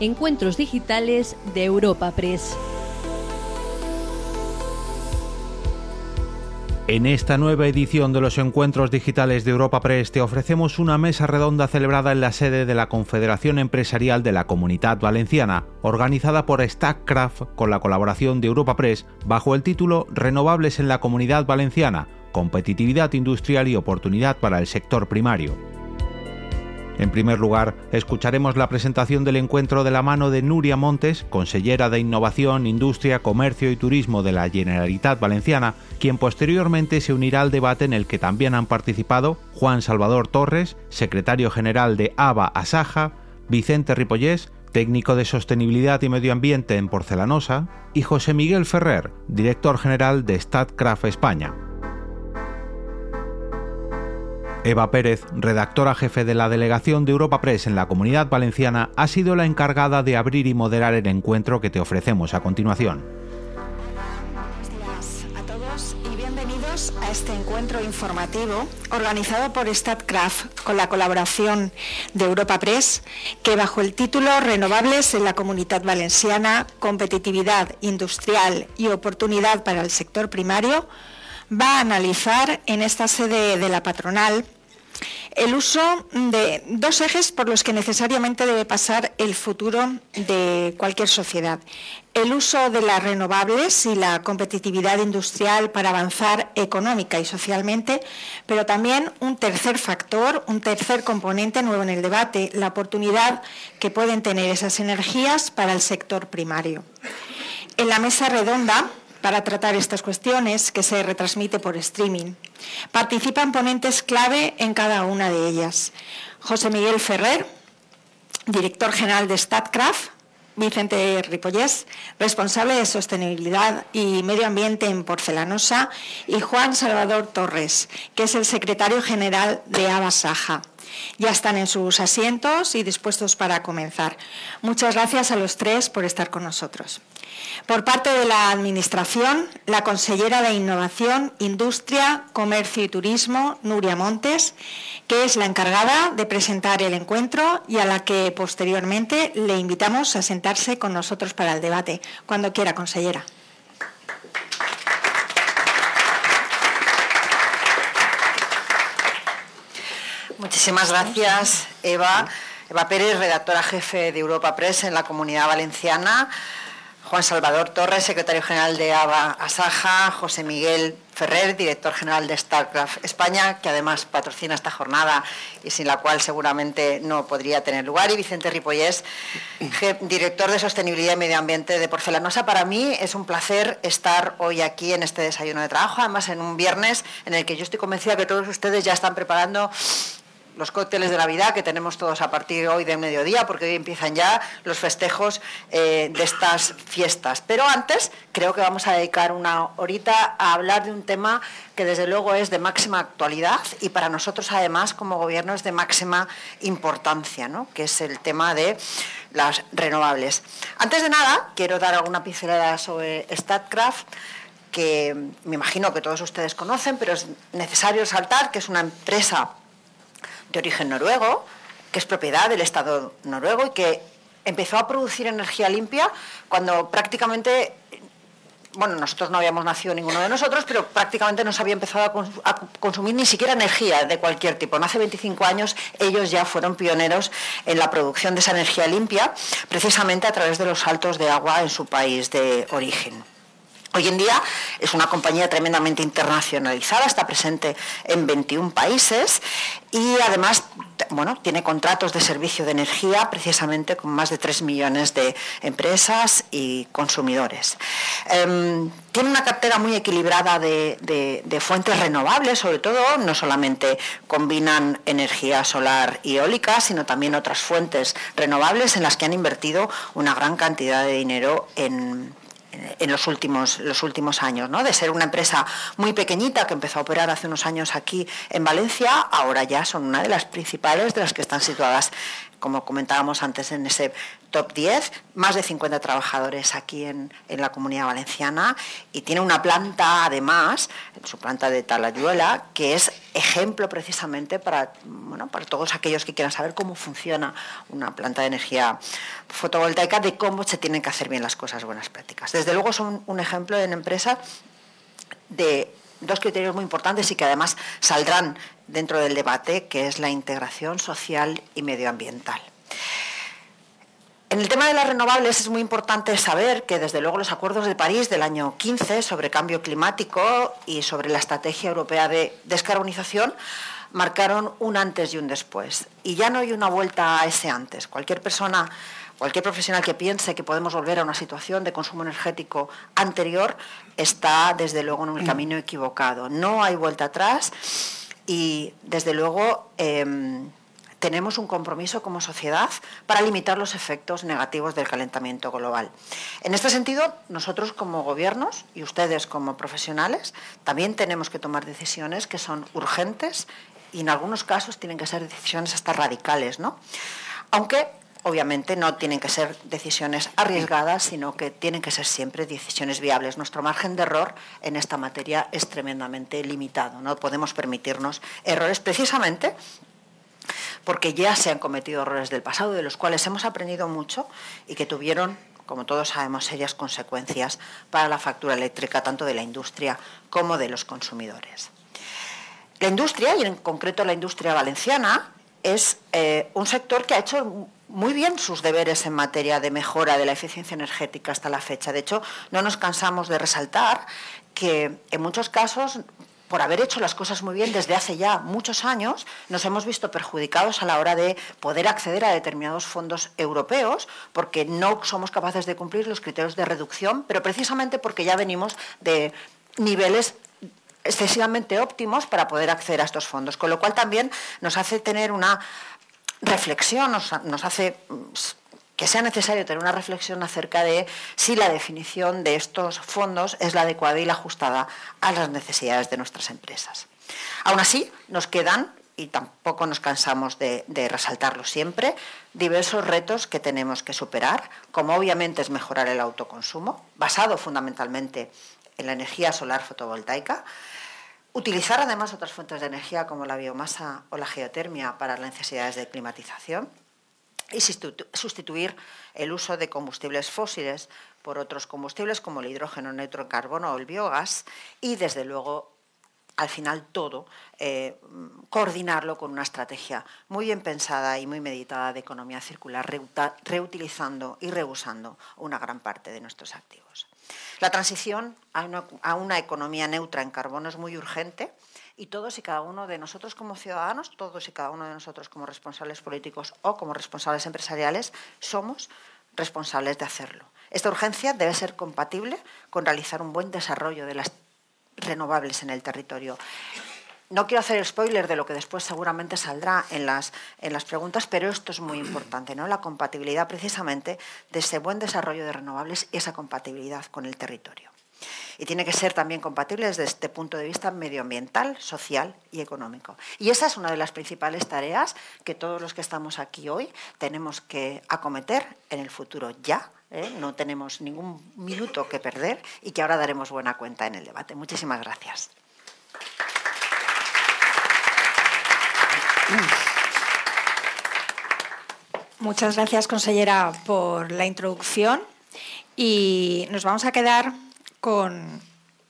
Encuentros Digitales de Europa Press. En esta nueva edición de los Encuentros Digitales de Europa Press te ofrecemos una mesa redonda celebrada en la sede de la Confederación Empresarial de la Comunidad Valenciana, organizada por Stackcraft con la colaboración de Europa Press bajo el título Renovables en la Comunidad Valenciana, competitividad industrial y oportunidad para el sector primario. En primer lugar, escucharemos la presentación del encuentro de la mano de Nuria Montes, consellera de Innovación, Industria, Comercio y Turismo de la Generalitat Valenciana, quien posteriormente se unirá al debate en el que también han participado Juan Salvador Torres, secretario general de ABA Asaja, Vicente Ripollés, técnico de sostenibilidad y medio ambiente en Porcelanosa, y José Miguel Ferrer, director general de Statcraft España. Eva Pérez, redactora jefe de la delegación de Europa Press en la Comunidad Valenciana, ha sido la encargada de abrir y moderar el encuentro que te ofrecemos a continuación. Buenos días a todos y bienvenidos a este encuentro informativo organizado por StatCraft con la colaboración de Europa Press, que bajo el título Renovables en la Comunidad Valenciana, Competitividad Industrial y Oportunidad para el Sector Primario, va a analizar en esta sede de la patronal el uso de dos ejes por los que necesariamente debe pasar el futuro de cualquier sociedad. El uso de las renovables y la competitividad industrial para avanzar económica y socialmente, pero también un tercer factor, un tercer componente nuevo en el debate, la oportunidad que pueden tener esas energías para el sector primario. En la mesa redonda para tratar estas cuestiones, que se retransmite por streaming. Participan ponentes clave en cada una de ellas. José Miguel Ferrer, director general de StatCraft, Vicente Ripollés, responsable de sostenibilidad y medio ambiente en Porcelanosa, y Juan Salvador Torres, que es el secretario general de Abasaja. Ya están en sus asientos y dispuestos para comenzar. Muchas gracias a los tres por estar con nosotros. Por parte de la Administración, la consellera de Innovación, Industria, Comercio y Turismo, Nuria Montes, que es la encargada de presentar el encuentro y a la que posteriormente le invitamos a sentarse con nosotros para el debate. Cuando quiera, consellera. Muchísimas gracias, Eva. Eva Pérez, redactora jefe de Europa Press en la Comunidad Valenciana. Juan Salvador Torres, secretario general de ABA Asaja, José Miguel Ferrer, director general de StarCraft España, que además patrocina esta jornada y sin la cual seguramente no podría tener lugar, y Vicente Ripollés, director de Sostenibilidad y Medio Ambiente de Porcelanosa. Para mí es un placer estar hoy aquí en este desayuno de trabajo, además en un viernes en el que yo estoy convencida que todos ustedes ya están preparando los cócteles de Navidad que tenemos todos a partir de hoy de mediodía, porque hoy empiezan ya los festejos eh, de estas fiestas. Pero antes creo que vamos a dedicar una horita a hablar de un tema que desde luego es de máxima actualidad y para nosotros además como gobierno es de máxima importancia, ¿no? que es el tema de las renovables. Antes de nada, quiero dar alguna pincelada sobre StatCraft que me imagino que todos ustedes conocen, pero es necesario saltar que es una empresa de origen noruego, que es propiedad del Estado noruego y que empezó a producir energía limpia cuando prácticamente, bueno, nosotros no habíamos nacido ninguno de nosotros, pero prácticamente no se había empezado a, consumir ni siquiera energía de cualquier tipo. hace 25 años ellos ya fueron pioneros en la producción de esa energía limpia, precisamente a través de los saltos de agua en su país de origen. Hoy en día es una compañía tremendamente internacionalizada, está presente en 21 países y además bueno, tiene contratos de servicio de energía precisamente con más de 3 millones de empresas y consumidores. Em, tiene una cartera muy equilibrada de, de, fuentes renovables, sobre todo, no solamente combinan energía solar y eólica, sino también otras fuentes renovables en las que han invertido una gran cantidad de dinero en en los últimos, los últimos años, ¿no? de ser una empresa muy pequeñita que empezó a operar hace unos años aquí en Valencia, ahora ya son una de las principales de las que están situadas como comentábamos antes en ese top 10, más de 50 trabajadores aquí en, la comunidad valenciana y tiene una planta además, su planta de Talayuela, que es ejemplo precisamente para, bueno, para todos aquellos que quieran saber cómo funciona una planta de energía fotovoltaica, de cómo se tienen que hacer bien las cosas, buenas prácticas. Desde luego son un ejemplo en empresa de dos criterios muy importantes y que además saldrán dentro del debate, que es la integración social y medioambiental. En el tema de las renovables es muy importante saber que desde luego los acuerdos de París del año 15 sobre cambio climático y sobre la estrategia europea de descarbonización marcaron un antes y un después. Y ya no hay una vuelta a ese antes. Cualquier persona Cualquier profesional que piense que podemos volver a una situación de consumo energético anterior está, desde luego, en un camino equivocado. No hay vuelta atrás y, desde luego, em, tenemos un compromiso como sociedad para limitar los efectos negativos del calentamiento global. En este sentido, nosotros como gobiernos y ustedes como profesionales también tenemos que tomar decisiones que son urgentes y en algunos casos tienen que ser decisiones hasta radicales, ¿no? Aunque obviamente no tienen que ser decisiones arriesgadas, sino que tienen que ser siempre decisiones viables. Nuestro margen de error en esta materia es tremendamente limitado. No podemos permitirnos errores precisamente porque ya se han cometido errores del pasado de los cuales hemos aprendido mucho y que tuvieron como todos sabemos, serias consecuencias para la factura eléctrica tanto de la industria como de los consumidores. La industria, y en concreto la industria valenciana, es eh, un sector que ha hecho muy bien sus deberes en materia de mejora de la eficiencia energética hasta la fecha. De hecho, no nos cansamos de resaltar que en muchos casos por haber hecho las cosas muy bien desde hace ya muchos años, nos hemos visto perjudicados a la hora de poder acceder a determinados fondos europeos, porque no somos capaces de cumplir los criterios de reducción, pero precisamente porque ya venimos de niveles excesivamente óptimos para poder acceder a estos fondos, con lo cual también nos hace tener una reflexión, nos, hace mm, que sea necesario tener una reflexión acerca de si la definición de estos fondos es la adecuada y la ajustada a las necesidades de nuestras empresas. Aún así, nos quedan, y tampoco nos cansamos de resaltarlo siempre, diversos retos que tenemos que superar, como obviamente es mejorar el autoconsumo, basado fundamentalmente en la energía solar fotovoltaica, Utilizar además otras fuentes de energía como la biomasa o la geotermia para las necesidades de climatización y sustituir el uso de combustibles fósiles por otros combustibles como el hidrógeno neutro carbono o el biogás y desde luego al final todo, eh, coordinarlo con una estrategia muy bien pensada y muy meditada de economía circular, reutilizando y reusando una gran parte de nuestros activos. La transición a una, economía neutra en carbono es muy urgente y todos y cada uno de nosotros como ciudadanos, todos y cada uno de nosotros como responsables políticos o como responsables empresariales, somos responsables de hacerlo. Esta urgencia debe ser compatible con realizar un buen desarrollo de las renovables en el territorio. No quiero hacer spoiler de lo que después seguramente saldrá en las, en las preguntas, pero esto es muy importante, ¿no? La compatibilidad precisamente de ese buen desarrollo de renovables y esa compatibilidad con el territorio. Y tiene que ser también compatible desde este punto de vista medioambiental, social y económico. Y esa es una de las principales tareas que todos los que estamos aquí hoy tenemos que acometer en el futuro ya. ¿eh? No tenemos ningún minuto que perder y que ahora daremos buena cuenta en el debate. Muchísimas gracias. Muchas gracias, consellera, por la introducción. Y nos vamos a quedar con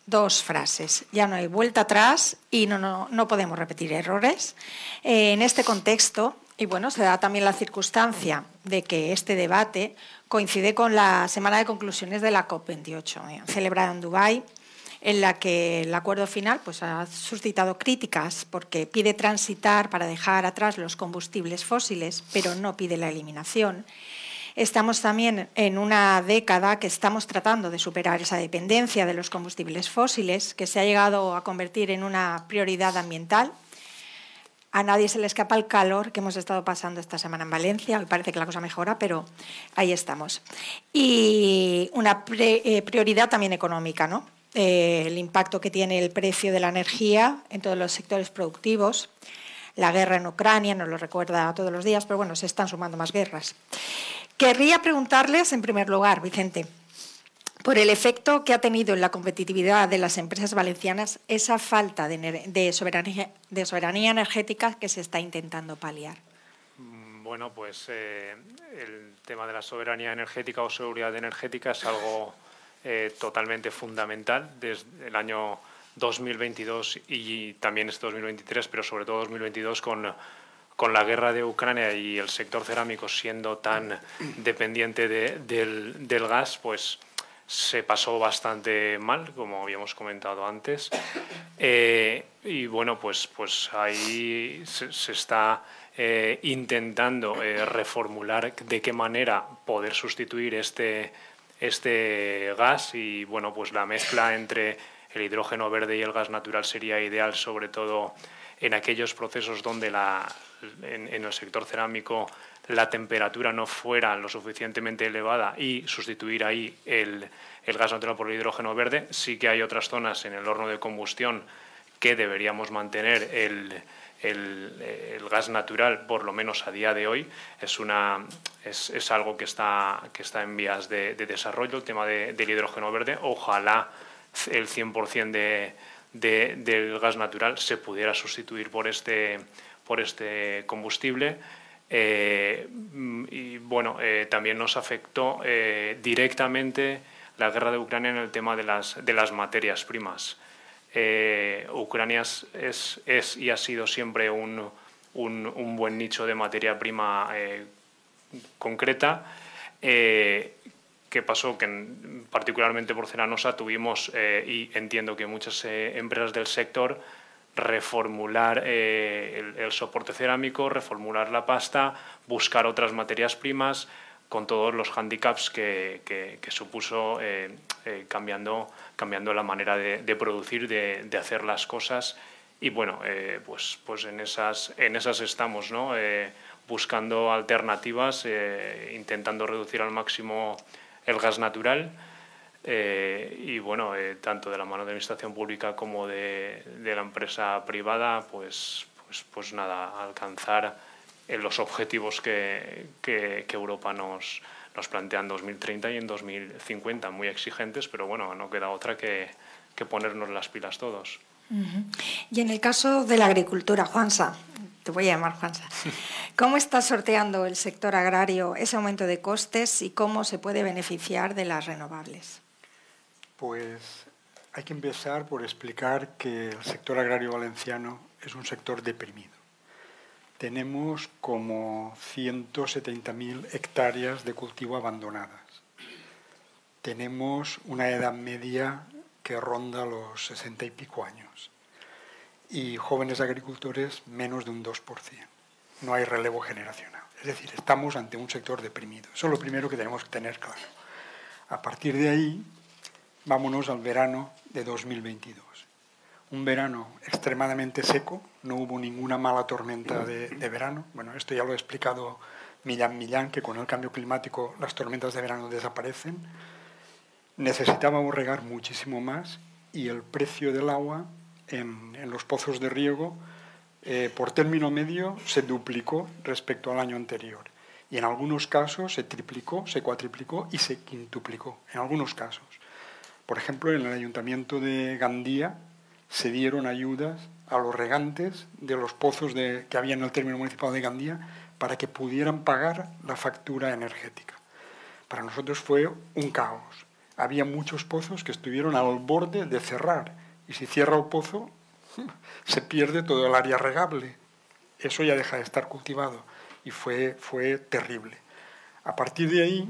dos frases. Ya no hay vuelta atrás y no, no, podemos repetir errores. Eh, en este contexto, y bueno, se da también la circunstancia de que este debate coincide con la semana de conclusiones de la COP28, eh, celebrada en Dubái en la que el acuerdo final pues, ha suscitado críticas porque pide transitar para dejar atrás los combustibles fósiles, pero no pide la eliminación. Estamos también en una década que estamos tratando de superar esa dependencia de los combustibles fósiles, que se ha llegado a convertir en una prioridad ambiental. A nadie se le escapa el calor que hemos estado pasando esta semana en Valencia. Parece que la cosa mejora, pero ahí estamos. Y una eh, prioridad también económica, ¿no? Eh, el impacto que tiene el precio de la energía en todos los sectores productivos, la guerra en Ucrania, nos lo recuerda todos los días, pero bueno, se están sumando más guerras. Querría preguntarles, en primer lugar, Vicente, por el efecto que ha tenido en la competitividad de las empresas valencianas esa falta de, soberanía, energética que se está intentando paliar. Mm, bueno, pues eh, el tema de la soberanía energética o seguridad energética es algo eh, totalmente fundamental desde el año 2022 y también este 2023, pero sobre todo 2022 con, con la guerra de Ucrania y el sector cerámico siendo tan dependiente del, del gas, pues se pasó bastante mal, como habíamos comentado antes. Eh, y bueno, pues, pues ahí se, está eh, intentando reformular de qué manera poder sustituir este, este gas y bueno, pues la mezcla entre el hidrógeno verde y el gas natural sería ideal, sobre todo en aquellos procesos donde la, en el sector cerámico la temperatura no fuera lo suficientemente elevada y sustituir ahí el, gas natural por el hidrógeno verde. Sí que hay otras zonas en el horno de combustión que deberíamos mantener el, gas natural, por lo menos a día de hoy, es, una, es, algo que está, que está en vías de, desarrollo, el tema del hidrógeno verde. Ojalá el 100% de, del gas natural se pudiera sustituir por este, por este combustible. Eh, y bueno, eh, también nos afectó eh, directamente la guerra de Ucrania en el tema de las, de las materias primas. Ucrania es, y ha sido siempre un, buen nicho de materia prima concreta. ¿Qué pasó? Que particularmente por Ceranosa tuvimos, y entiendo que muchas empresas del sector, reformular eh, el, soporte cerámico, reformular la pasta, buscar otras materias primas, con todos los handicaps que, que, supuso eh, eh, cambiando, cambiando la manera de, producir, de, de, hacer las cosas. Y bueno, pues, pues en, esas, en esas estamos, ¿no? buscando alternativas, intentando reducir al máximo el gas natural. Eh, y bueno, eh, tanto de la mano de la administración pública como de, la empresa privada, pues, pues, pues nada, alcanzar eh, los objetivos que, que, Europa nos, nos plantea en 2030 y en 2050, muy exigentes, pero bueno, no queda otra que, que ponernos las pilas todos. Y en el caso de la agricultura, Juansa, te voy a llamar Juansa, ¿cómo está sorteando el sector agrario ese aumento de costes y cómo se puede beneficiar de las renovables? Pues hay que empezar por explicar que el sector agrario valenciano es un sector deprimido. Tenemos como 170.000 hectáreas de cultivo abandonadas. Tenemos una edad media que ronda los 60 y pico años. Y jóvenes agricultores menos de un 2%. No hay relevo generacional. Es decir, estamos ante un sector deprimido. Eso es lo primero que tenemos que tener claro. A partir de ahí, vámonos al verano de 2022. Un verano extremadamente seco, no hubo ninguna mala tormenta de, verano. Bueno, esto ya lo he explicado Millán Millán, que con el cambio climático las tormentas de verano desaparecen. Necesitábamos regar muchísimo más y el precio del agua en, los pozos de riego eh, por término medio se duplicó respecto al año anterior. Y en algunos casos se triplicó, se cuatriplicó y se quintuplicó, en algunos casos. Por ejemplo, en el ayuntamiento de Gandía se dieron ayudas a los regantes de los pozos que había en el término municipal de Gandía para que pudieran pagar la factura energética. Para nosotros fue un caos. Había muchos pozos que estuvieron al borde de cerrar y si cierra el pozo se pierde todo el área regable. Eso ya deja de estar cultivado y fue, fue terrible. A partir de ahí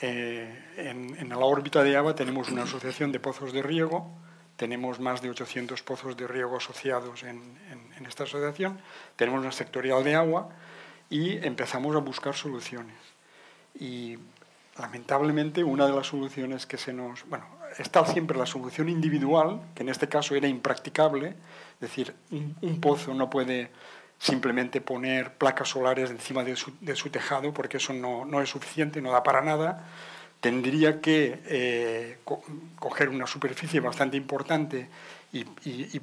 eh, en, la órbita de ABA tenemos una asociación de pozos de riego, tenemos más de 800 pozos de riego asociados en, esta asociación, tenemos una sectorial de agua y empezamos a buscar soluciones. Y lamentablemente una de las soluciones que se nos... Bueno, está siempre la solución individual, que en este caso era impracticable, es decir, un pozo no puede simplemente poner placas solares encima de su, de su tejado, porque eso no, no, es suficiente, no da para nada. Tendría que eh, coger una superficie bastante importante y, y,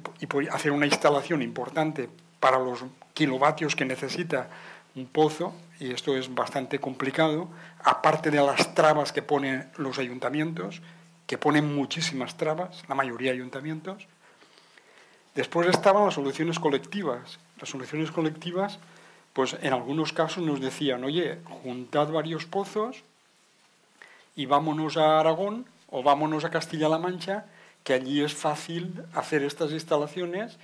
hacer una instalación importante para los kilovatios que necesita un pozo, y esto es bastante complicado, aparte de las trabas que ponen los ayuntamientos, que ponen muchísimas trabas, la mayoría de ayuntamientos. Después estaban las soluciones colectivas. Las soluciones colectivas, pues en algunos casos nos decían, oye, juntad varios pozos y vámonos a Aragón o vámonos a Castilla-La Mancha, que allí es fácil hacer estas instalaciones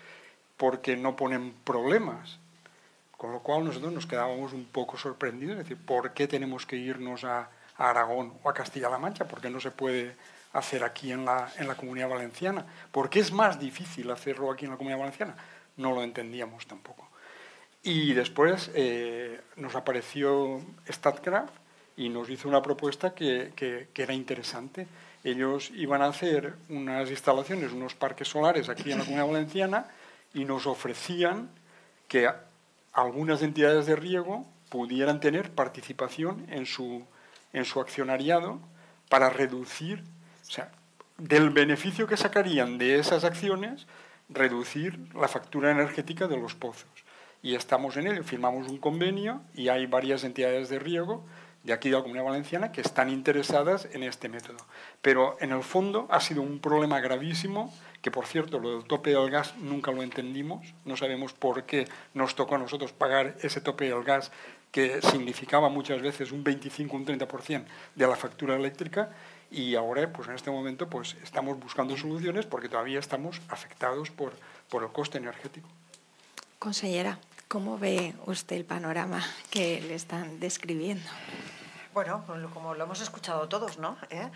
porque no ponen problemas. Con lo cual nosotros nos quedábamos un poco sorprendidos, es decir, ¿por qué tenemos que irnos a, Aragón o a Castilla-La Mancha? ¿Por qué no se puede hacer aquí en la, en la Comunidad Valenciana? ¿Por qué es más difícil hacerlo aquí en la Comunidad Valenciana? No lo entendíamos tampoco. Y después eh, nos apareció StatCraft y nos hizo una propuesta que, que, que, era interesante. Ellos iban a hacer unas instalaciones, unos parques solares aquí en la Comunidad Valenciana y nos ofrecían que algunas entidades de riego pudieran tener participación en su, en su accionariado para reducir, o sea, del beneficio que sacarían de esas acciones, reducir la factura energética de los pozos. Y estamos en ello, firmamos un convenio y hay varias entidades de riego de aquí de la Comunidad Valenciana que están interesadas en este método. Pero en el fondo ha sido un problema gravísimo que por cierto lo del tope del gas nunca lo entendimos, no sabemos por qué nos tocó a nosotros pagar ese tope del gas que significaba muchas veces un 25, un 30% de la factura eléctrica y ahora pues en este momento pues estamos buscando soluciones porque todavía estamos afectados por, por el coste energético. Consellera, ¿cómo ve usted el panorama que le están describiendo? Bueno, como lo hemos escuchado todos, ¿no? ¿Eh?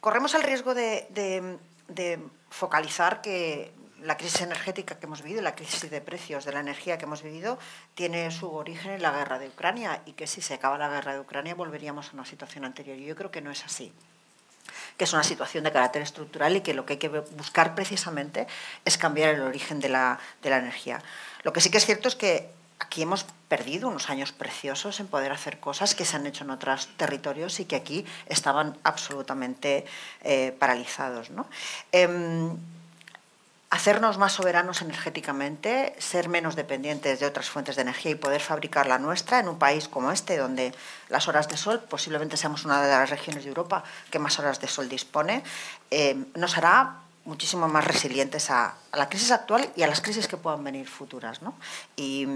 Corremos el riesgo de de focalizar que la crisis energética que hemos vivido, la crisis de precios de la energía que hemos vivido, tiene su origen en la guerra de Ucrania y que si se acaba la guerra de Ucrania volveríamos a una situación anterior. Y yo creo que no es así que es una situación de carácter estructural y que lo que hay que buscar precisamente es cambiar el origen de la, de la energía. Lo que sí que es cierto es que aquí hemos perdido unos años preciosos en poder hacer cosas que se han hecho en otros territorios y que aquí estaban absolutamente eh, paralizados. Em, hacernos más soberanos energéticamente, ser menos dependientes de otras fuentes de energía y poder fabricar la nuestra en un país como este, donde las horas de sol, posiblemente seamos una de las regiones de Europa que más horas de sol dispone, em, nos hará muchísimo más resilientes a, la crisis actual y a las crisis que puedan venir futuras. Y,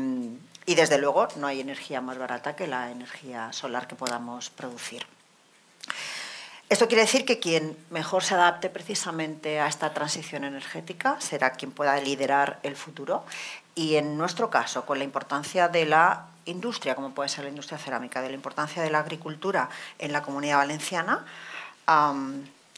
desde luego no hay energía más barata que la energía solar que podamos producir. Esto quiere decir que quien mejor se adapte precisamente a esta transición energética será quien pueda liderar el futuro y en nuestro caso, con la importancia de la industria, como puede ser la industria cerámica, de la importancia de la agricultura en la comunidad valenciana,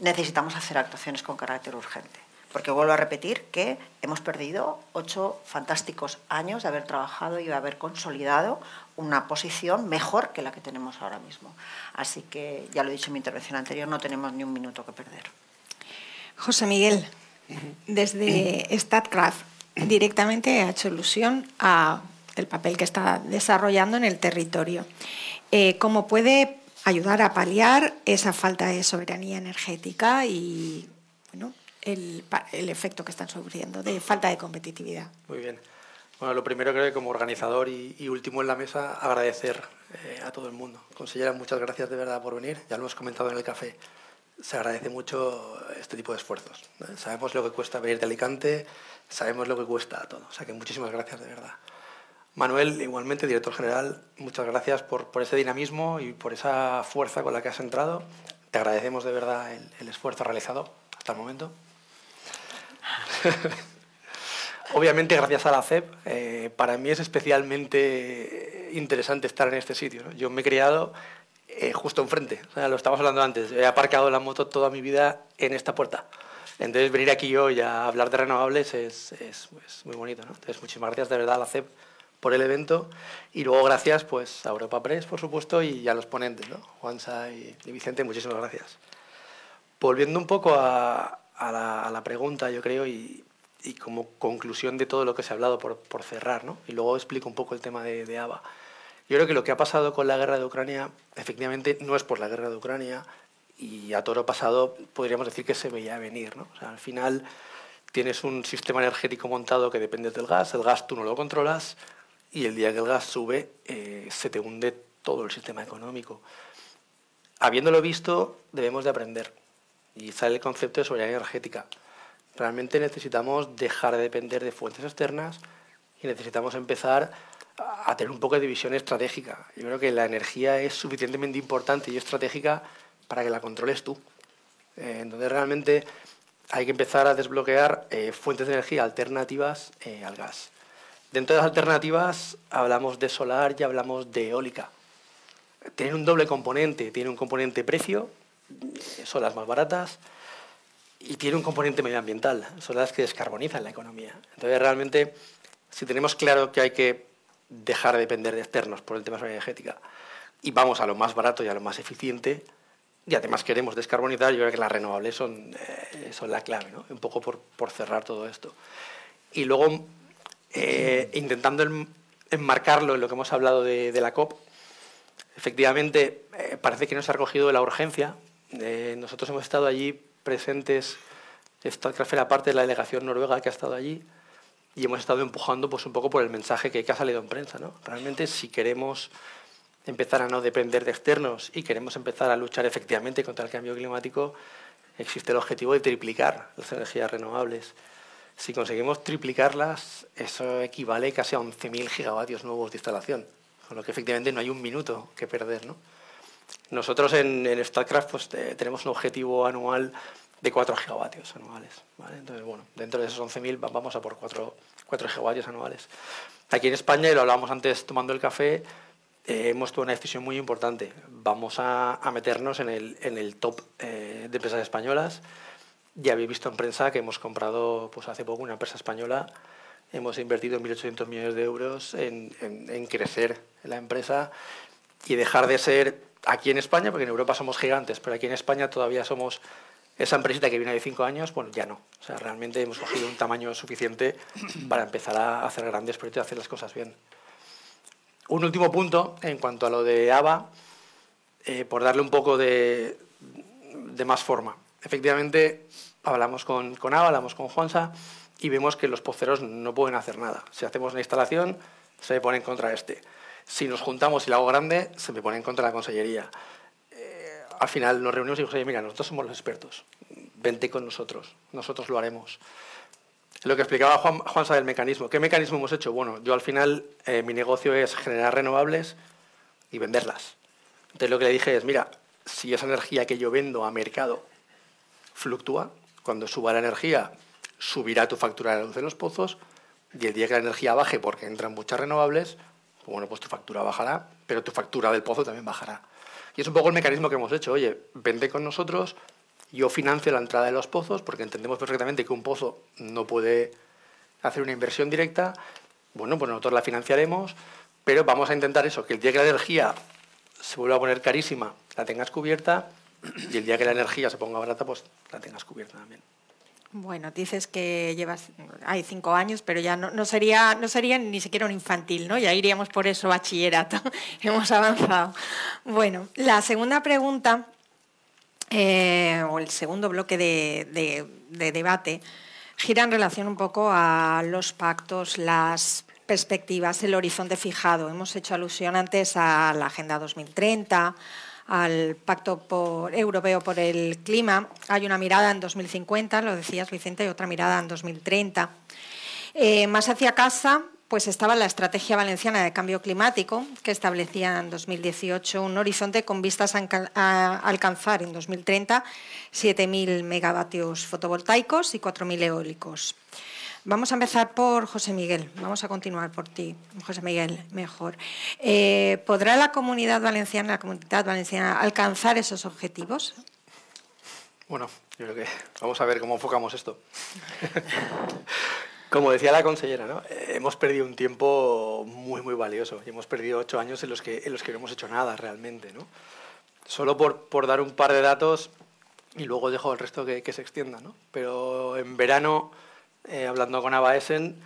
necesitamos hacer actuaciones con carácter urgente. Porque vuelvo a repetir que hemos perdido ocho fantásticos años de haber trabajado y de haber consolidado una posición mejor que la que tenemos ahora mismo. Así que, ya lo he dicho en mi intervención anterior, no tenemos ni un minuto que perder. José Miguel, desde StatCraft directamente ha hecho ilusión a el papel que está desarrollando en el territorio. Eh, ¿Cómo puede ayudar a paliar esa falta de soberanía energética y bueno, el, el efecto que están sufriendo de falta de competitividad. Muy bien. Bueno, lo primero creo que como organizador y, último en la mesa, agradecer eh, a todo el mundo. Consellera, muchas gracias de verdad por venir. Ya lo hemos comentado en el café. Se agradece mucho este tipo de esfuerzos. Sabemos lo que cuesta venir de Alicante, sabemos lo que cuesta todo. O sea que muchísimas gracias de verdad. Manuel, igualmente, director general, muchas gracias por, por, ese dinamismo y por esa fuerza con la que has entrado. Te agradecemos de verdad el, esfuerzo realizado hasta el momento. Obviamente, gracias a la CEP, eh, para mí es especialmente interesante estar en este sitio. Yo me he criado eh, justo enfrente, o sea, lo estábamos hablando antes. He aparcado la moto toda mi vida en esta puerta. Entonces, venir aquí hoy a hablar de renovables es, es, es muy bonito. ¿no? Entonces, muchísimas gracias de verdad a la CEP por el evento y luego gracias pues a Europa Press, por supuesto, y a los ponentes, ¿no? Juanza y, Vicente, muchísimas gracias. Volviendo un poco a, la, pregunta, yo creo, y, como conclusión de todo lo que se ha hablado por, cerrar, ¿no? Y luego explico un poco el tema de, de. Yo creo que lo que ha pasado con la guerra de Ucrania, efectivamente, no es por la guerra de Ucrania, y a toro pasado podríamos decir que se veía venir, ¿no? O sea, al final tienes un sistema energético montado que depende del gas, el gas tú no lo controlas y el día que el gas sube eh, se te hunde todo el sistema económico. Habiéndolo visto, debemos de aprender y sale el concepto de soberanía energética. Realmente necesitamos dejar de depender de fuentes externas y necesitamos empezar a tener un poco de visión estratégica. Yo creo que la energía es suficientemente importante y estratégica para que la controles tú. Eh, entonces realmente hay que empezar a desbloquear eh, fuentes de energía alternativas eh, al gas. Dentro de las alternativas hablamos de solar y hablamos de eólica. Tienen un doble componente, tiene un componente precio, son las más baratas, y tiene un componente medioambiental, son las que descarbonizan la economía. Entonces realmente, si tenemos claro que hay que dejar de depender de externos por el tema de la energética y vamos a lo más barato y a lo más eficiente, y además queremos descarbonizar, yo creo que las renovables son, eh, son la clave, ¿no? un poco por, por, cerrar todo esto. Y luego, eh, intentando enmarcarlo en lo que hemos hablado de, la COP, efectivamente eh, parece que no se ha recogido la urgencia. nosotros hemos estado allí presentes, esta era parte de la delegación noruega que ha estado allí, y hemos estado empujando pues, un poco por el mensaje que, que ha salido en prensa. ¿no? Realmente, si queremos empezar a no depender de externos y queremos empezar a luchar efectivamente contra el cambio climático, existe el objetivo de triplicar las energías renovables. Si conseguimos triplicarlas, eso equivale casi a 11.000 gigavatios nuevos de instalación, con lo que efectivamente no hay un minuto que perder. ¿no? Nosotros en, en StarCraft pues, tenemos un objetivo anual de 4 gigavatios anuales. ¿vale? Entonces, bueno, dentro de esos 11.000 vamos a por 4, 4 gigavatios anuales. Aquí en España, y lo hablábamos antes tomando el café, eh, hemos tomado una decisión muy importante. Vamos a, meternos en el, en el top eh, de empresas españolas. Ya habéis visto en prensa que hemos comprado pues, hace poco una empresa española. Hemos invertido 1.800 millones de euros en, en, crecer la empresa y dejar de ser aquí en España, porque en Europa somos gigantes, pero aquí en España todavía somos esa empresita que viene de cinco años, bueno, ya no. O sea, realmente hemos cogido un tamaño suficiente para empezar a hacer grandes proyectos y hacer las cosas bien. Un último punto en cuanto a lo de ABA, eh, por darle un poco de, más forma. Efectivamente, hablamos con, con ABA, hablamos con Juansa y vemos que los poceros no pueden hacer nada. Si hacemos una instalación, se pone en contra este. Si nos juntamos y lo hago grande, se me pone en contra la consellería. Eh, al final nos reunimos y digo, oye, mira, nosotros somos los expertos, vente con nosotros, nosotros lo haremos. Lo que explicaba Juan, Juan el mecanismo. ¿Qué mecanismo hemos hecho? Bueno, yo al final eh, mi negocio es generar renovables y venderlas. Entonces lo que le dije es, mira, si esa energía que yo vendo a mercado fluctúa, cuando suba la energía, subirá tu factura de luz en los pozos y el día que la energía baje porque entran muchas renovables, pues bueno, pues tu factura bajará, pero tu factura del pozo también bajará. Y es un poco el mecanismo que hemos hecho. Oye, vende con nosotros, yo financio la entrada de los pozos porque entendemos perfectamente que un pozo no puede hacer una inversión directa. Bueno, pues nosotros la financiaremos, pero vamos a intentar eso, que el día que la energía se vuelva a poner carísima, la tengas cubierta y el día que la energía se ponga barata, pues la tengas cubierta también. Bueno, dices que llevas, hay cinco años, pero ya no, no, sería, no sería ni siquiera un infantil, ¿no? Ya iríamos por eso bachillerato. Hemos avanzado. Bueno, la segunda pregunta eh, o el segundo bloque de, debate gira en relación un poco a los pactos, las perspectivas, el horizonte fijado. Hemos hecho alusión antes a la Agenda 2030, al Pacto Europeo por el Clima. Hay una mirada en 2050, lo decías Vicente, y otra mirada en 2030. Eh, más hacia casa, pues estaba la Estrategia Valenciana de Cambio Climático, que establecía en 2018 un horizonte con vistas a alcanzar en 2030 7.000 megavatios fotovoltaicos y 4.000 eólicos. Vamos a empezar por José Miguel. Vamos a continuar por ti, José Miguel, mejor. Eh, ¿Podrá la comunidad valenciana, la comunidad valenciana, alcanzar esos objetivos? Bueno, yo creo que vamos a ver cómo enfocamos esto. Como decía la consellera, ¿no? Eh, hemos perdido un tiempo muy, muy valioso y hemos perdido ocho años en los que, en los que no hemos hecho nada realmente. ¿no? Solo por, por dar un par de datos y luego dejo el resto que, que se extienda. ¿no? Pero en verano, eh, hablando con Abaesen,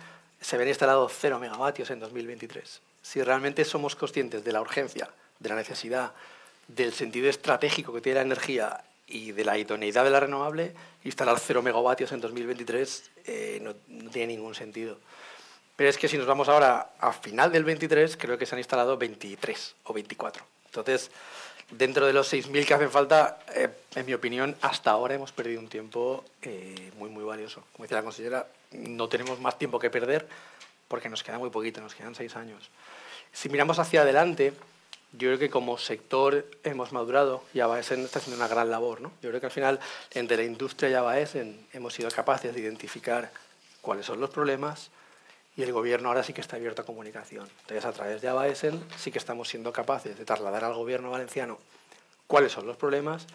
se ven instalados cero megavatios en 2023. Si realmente somos conscientes de la urgencia, de la necesidad, del sentido estratégico que tiene la energía y de la idoneidad de la renovable, instalar 0 megavatios en 2023 eh, no, no, tiene ningún sentido. Pero es que si nos vamos ahora a final del 23, creo que se han instalado 23 o 24. Entonces, dentro de los 6.000 que hacen falta, eh, en mi opinión, hasta ahora hemos perdido un tiempo eh, muy, muy valioso. Como decía la consejera, no tenemos más tiempo que perder porque nos queda muy poquito, nos quedan seis años. Si miramos hacia adelante, yo creo que como sector hemos madurado y Abaesen está haciendo una gran labor. ¿no? Yo creo que al final, entre la industria y Abaesen, hemos sido capaces de identificar cuáles son los problemas y el gobierno ahora sí que está abierto a comunicación. Entonces, a través de Abaesen sí que estamos siendo capaces de trasladar al gobierno valenciano cuáles son los problemas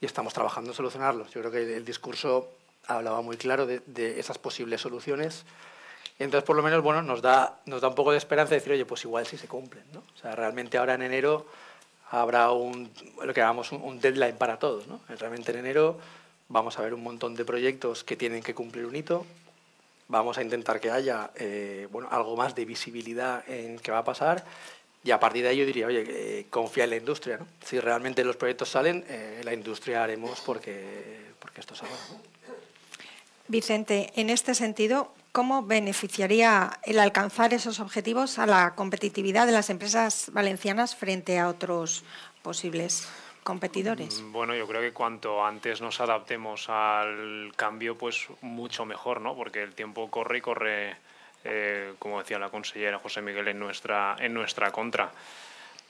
y estamos trabajando en solucionarlos. Yo creo que el discurso hablaba muy claro de, de esas posibles soluciones entonces, por lo menos, bueno, nos da, nos da un poco de esperanza decir, oye, pues igual sí se cumplen, ¿no? O sea, realmente ahora en enero habrá un, lo que llamamos un, deadline para todos, ¿no? Realmente en enero vamos a ver un montón de proyectos que tienen que cumplir un hito, vamos a intentar que haya, eh, bueno, algo más de visibilidad en qué va a pasar y a partir de ahí yo diría, oye, eh, confía en la industria, ¿no? Si realmente los proyectos salen, eh, la industria haremos porque, porque esto salga. Vicente, en este sentido, ¿cómo beneficiaría el alcanzar esos objetivos a la competitividad de las empresas valencianas frente a otros posibles competidores? Mm, bueno, yo creo que cuanto antes nos adaptemos al cambio, pues mucho mejor, ¿no? Porque el tiempo corre y corre, eh, como decía la consellera José Miguel, en nuestra, en nuestra contra.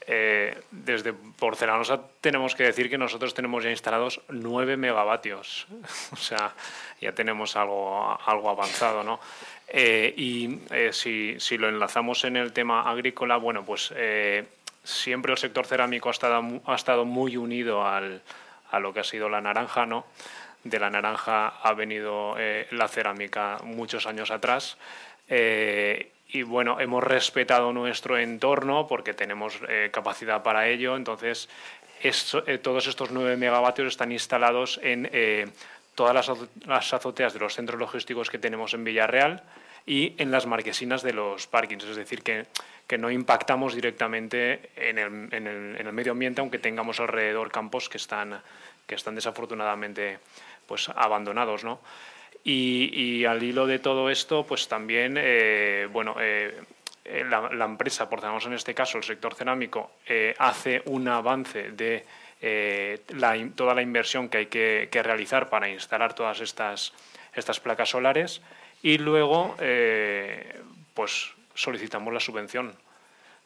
Eh, desde Porcelanosa tenemos que decir que nosotros tenemos ya instalados 9 megavatios. o sea, ya tenemos algo, algo avanzado, ¿no? Eh, y si, si, lo enlazamos en el tema agrícola, bueno, pues siempre el sector cerámico ha estado, ha estado muy unido al, a lo que ha sido la naranja, ¿no? De la naranja ha venido la cerámica muchos años atrás y bueno, hemos respetado nuestro entorno porque tenemos eh, capacidad para ello. Entonces, eh, todos estos 9 megavatios están instalados en eh, todas las, azoteas de los centros logísticos que tenemos en Villarreal y en las marquesinas de los parkings. Es decir, que, que no impactamos directamente en el, en, el, en el, medio ambiente, aunque tengamos alrededor campos que están, que están desafortunadamente pues, abandonados. ¿no? Y, al hilo de todo esto, pues también, eh, bueno, eh, eh, la, empresa, por en este caso, el sector cerámico, hace un avance de toda la inversión que hay que, realizar para instalar todas estas, estas placas solares y luego, pues solicitamos la subvención,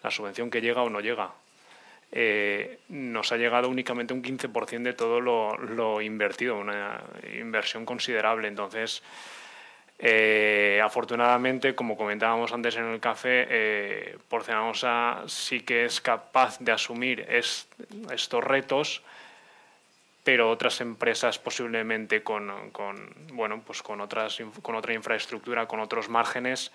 la subvención que llega o no llega. Eh, nos ha llegado únicamente un 15% de todo lo, invertido, una inversión considerable. Entonces, eh, afortunadamente, como comentábamos antes en el café, eh, sí que es capaz de asumir estos retos, pero otras empresas posiblemente con, bueno, pues con, otras, con otra infraestructura, con otros márgenes,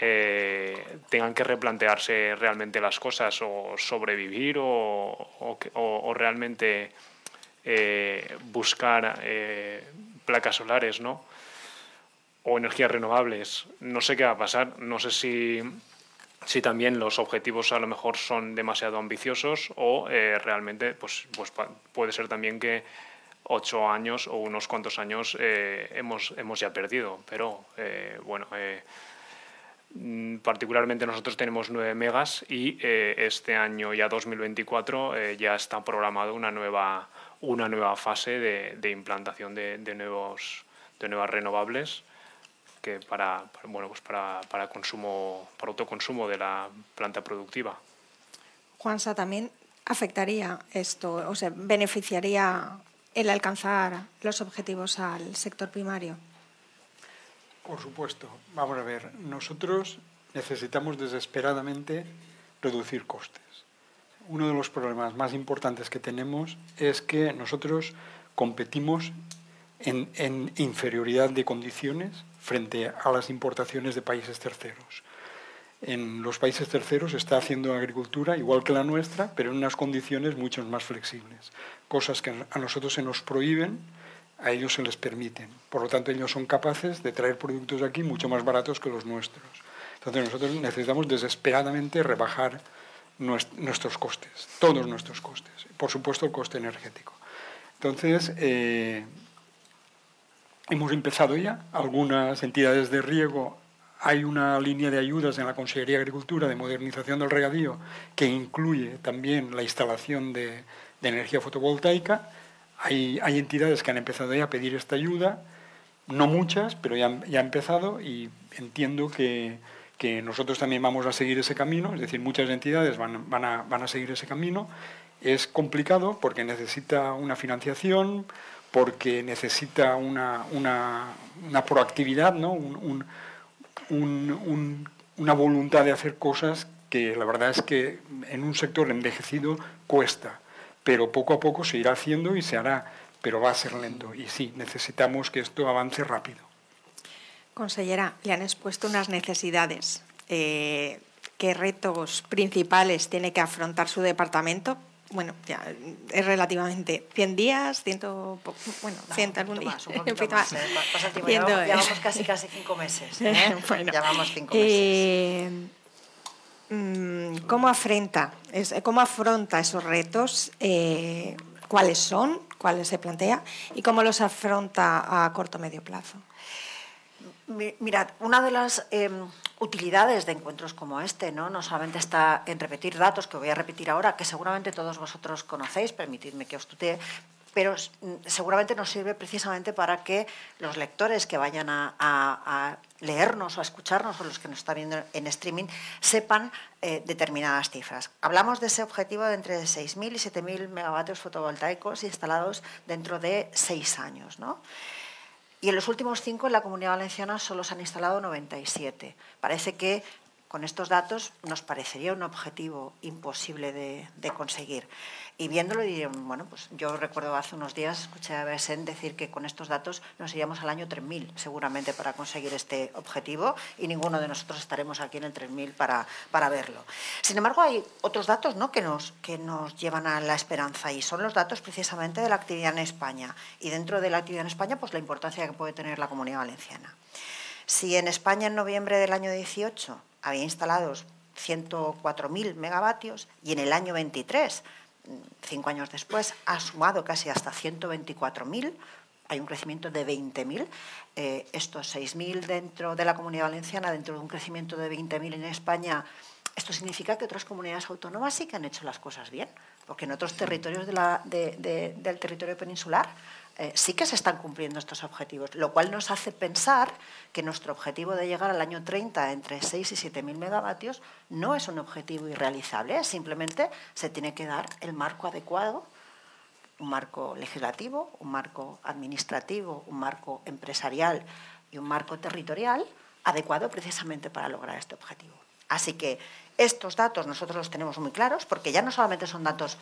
eh, tengan que replantearse realmente las cosas o sobrevivir o, realmente eh, buscar eh, placas solares ¿no? o energías renovables. No sé qué va a pasar, no sé si, si también los objetivos a lo mejor son demasiado ambiciosos o realmente pues, pues puede ser también que ocho años o unos cuantos años hemos, hemos ya perdido. Pero bueno, Mm, particularmente nosotros tenemos 9 megas y eh, este año ya 2024 eh, ya está programado una nueva, una nueva fase de, implantación de, nuevos, de nuevas renovables que para, bueno, pues para, para, consumo, para autoconsumo de la planta productiva. Juansa, ¿también afectaría esto, o sea, beneficiaría el alcanzar los objetivos al sector primario? Por supuesto. Vamos a ver, nosotros necesitamos desesperadamente reducir costes. Uno de los problemas más importantes que tenemos es que nosotros competimos en, en inferioridad de condiciones frente a las importaciones de países terceros. En los países terceros se está haciendo agricultura igual que la nuestra, pero en unas condiciones mucho más flexibles, cosas que a nosotros se nos prohíben a ellos se les permiten. Por lo tanto, ellos son capaces de traer productos aquí mucho más baratos que los nuestros. Entonces, nosotros necesitamos desesperadamente rebajar nuestros costes, todos nuestros costes. Por supuesto, el coste energético. Entonces, eh, hemos empezado ya. Algunas entidades de riego, hay una línea de ayudas en la Consejería de Agricultura de modernización del regadío que incluye también la instalación de, energía fotovoltaica. Hay, hay, entidades que han empezado ya a pedir esta ayuda, no muchas, pero ya, ya han empezado y entiendo que, que, nosotros también vamos a seguir ese camino, es decir, muchas entidades van, van, a, van a seguir ese camino es complicado porque necesita una financiación, porque necesita una, proactividad, ¿no? una voluntad de hacer cosas que la verdad es que en un sector envejecido cuesta, pero poco a poco se irá haciendo y se hará, pero va a ser lento. Y sí, necesitamos que esto avance rápido. Consellera, le han expuesto unas necesidades. Eh, ¿Qué retos principales tiene que afrontar su departamento bueno, ya es relativamente 100 días, 100, bueno, 100 algún día. Más, un poquito más, eh, pasa el tiempo, llevamos, llevamos, casi casi cinco meses. ¿eh? bueno, llevamos cinco meses. Eh, ¿Cómo afronta, cómo afronta esos retos? Eh, ¿Cuáles son? ¿Cuáles se plantea? ¿Y cómo los afronta a corto o medio plazo? Mirad, una de las em, utilidades de encuentros como este ¿no? no solamente está en repetir datos, que voy a repetir ahora, que seguramente todos vosotros conocéis, permitidme que os tutee, pero mm, seguramente nos sirve precisamente para que los lectores que vayan a, leernos o a escucharnos o los que nos están viendo en streaming sepan eh, determinadas cifras. Hablamos de ese objetivo de entre 6.000 y 7.000 megavatios fotovoltaicos instalados dentro de seis años. ¿no? Y en los últimos cinco en la Comunidad Valenciana solo se han instalado 97. Parece que con estos datos nos parecería un objetivo imposible de, conseguir. Y viéndolo dirían, bueno, pues yo recuerdo hace unos días, escuché a BSN decir que con estos datos nos iríamos al año 3000 seguramente para conseguir este objetivo y ninguno de nosotros estaremos aquí en el 3000 para, para verlo. Sin embargo, hay otros datos ¿no? que, nos, que nos llevan a la esperanza y son los datos precisamente de la actividad en España. Y dentro de la actividad en España, pues la importancia que puede tener la comunidad valenciana. Si en España en noviembre del año 18 había instalados 104.000 megavatios y en el año 23, cinco años después, ha sumado casi hasta 124.000, hay un crecimiento de 20.000. Eh, estos 6.000 dentro de la comunidad valenciana, dentro de un crecimiento de 20.000 en España, esto significa que otras comunidades autónomas sí que han hecho las cosas bien, porque en otros territorios del territorio peninsular eh, sí que se están cumpliendo estos objetivos, lo cual nos hace pensar que nuestro objetivo de llegar al año 30 entre 6 y 7 mil megavatios no es un objetivo irrealizable, simplemente se tiene que dar el marco adecuado, un marco legislativo, un marco administrativo, un marco empresarial y un marco territorial adecuado precisamente para lograr este objetivo. Así que estos datos nosotros los tenemos muy claros porque ya no solamente son datos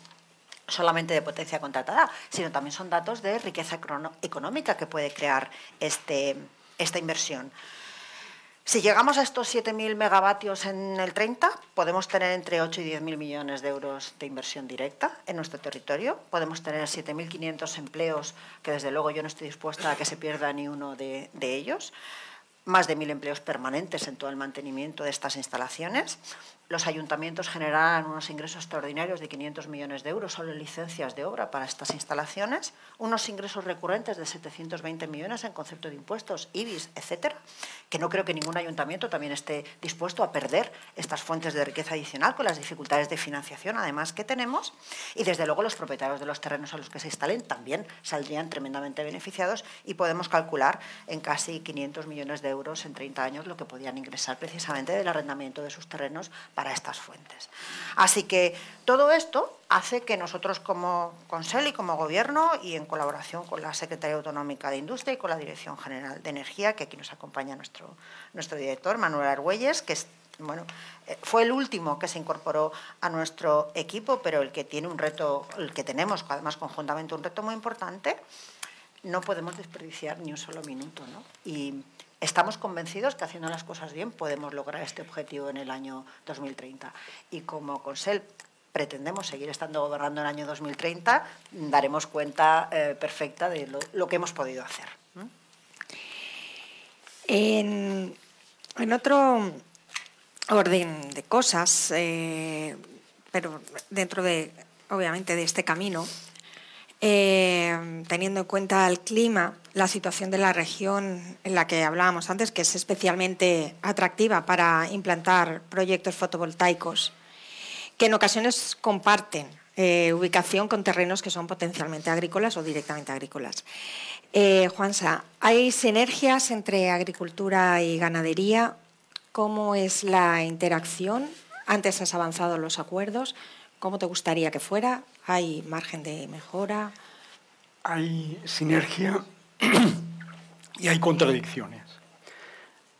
solamente de potencia contratada, sino también son datos de riqueza económica que puede crear este, esta inversión. Si llegamos a estos 7.000 megavatios en el 30, podemos tener entre 8 y 10.000 millones de euros de inversión directa en nuestro territorio. Podemos tener 7.500 empleos, que desde luego yo no estoy dispuesta a que se pierda ni uno de, de ellos. Más de 1.000 empleos permanentes en todo el mantenimiento de estas instalaciones los ayuntamientos generarán unos ingresos extraordinarios de 500 millones de euros solo en licencias de obra para estas instalaciones, unos ingresos recurrentes de 720 millones en concepto de impuestos, IBIS, etcétera, que no creo que ningún ayuntamiento también esté dispuesto a perder estas fuentes de riqueza adicional con las dificultades de financiación, además que tenemos, y desde luego los propietarios de los terrenos a los que se instalen también saldrían tremendamente beneficiados y podemos calcular en casi 500 millones de euros en 30 años lo que podían ingresar precisamente del arrendamiento de sus terrenos para estas fuentes. Así que todo esto hace que nosotros como Consell y como Gobierno y en colaboración con la Secretaría Autonómica de Industria y con la Dirección General de Energía, que aquí nos acompaña nuestro, nuestro director, Manuel Argüelles, que bueno, eh, fue el último que se incorporó a nuestro equipo, pero el que tiene un reto, el que tenemos además conjuntamente un reto muy importante, no podemos desperdiciar ni un solo minuto. ¿no? Y Estamos convencidos que haciendo las cosas bien podemos lograr este objetivo en el año 2030. Y como Consell pretendemos seguir estando gobernando en el año 2030, daremos cuenta eh, perfecta de lo, que hemos podido hacer. En, otro orden de cosas, eh, pero dentro de, obviamente, de este camino, eh, teniendo en cuenta el clima, la situación de la región en la que hablábamos antes, que es especialmente atractiva para implantar proyectos fotovoltaicos, que en ocasiones comparten eh, ubicación con terrenos que son potencialmente agrícolas o directamente agrícolas. Eh, Juansa, ¿hay sinergias entre agricultura y ganadería? ¿Cómo es la interacción? Antes has avanzado los acuerdos. ¿Cómo te gustaría que fuera? ¿Hay margen de mejora? Hay sinergia y hay contradicciones.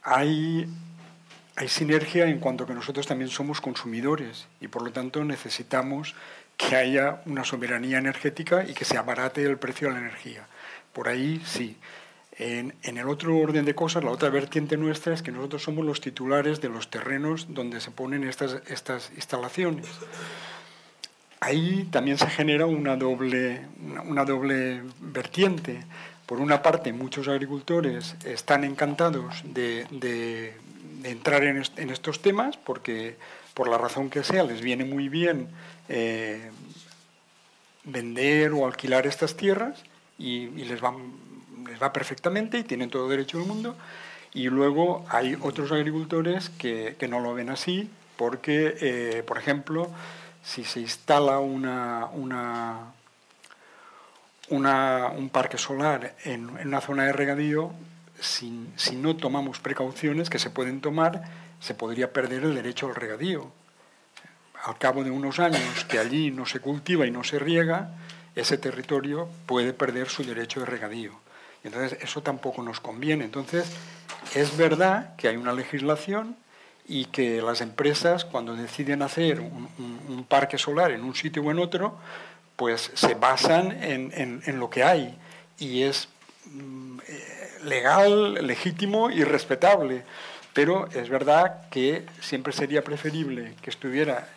Hay, hay sinergia en cuanto que nosotros también somos consumidores y por lo tanto necesitamos que haya una soberanía energética y que se abarate el precio de la energía. Por ahí sí. En, en, el otro orden de cosas, la otra vertiente nuestra es que nosotros somos los titulares de los terrenos donde se ponen estas, estas instalaciones ahí también se genera una doble, una doble vertiente. Por una parte, muchos agricultores están encantados de, entrar en, estos temas porque, por la razón que sea, les viene muy bien eh, vender o alquilar estas tierras y, les, va, perfectamente y tienen todo derecho del mundo. Y luego hay otros agricultores que, no lo ven así porque, eh, por ejemplo, si se instala una, un parque solar en, una zona de regadío, si, si, no tomamos precauciones que se pueden tomar, se podría perder el derecho al regadío. Al cabo de unos años que allí no se cultiva y no se riega, ese territorio puede perder su derecho de regadío. Entonces, eso tampoco nos conviene. Entonces, es verdad que hay una legislación y que las empresas cuando deciden hacer un, parque solar en un sitio o en otro, pues se basan en, en, lo que hay y es mm, eh, legal, legítimo y respetable. Pero es verdad que siempre sería preferible que estuviera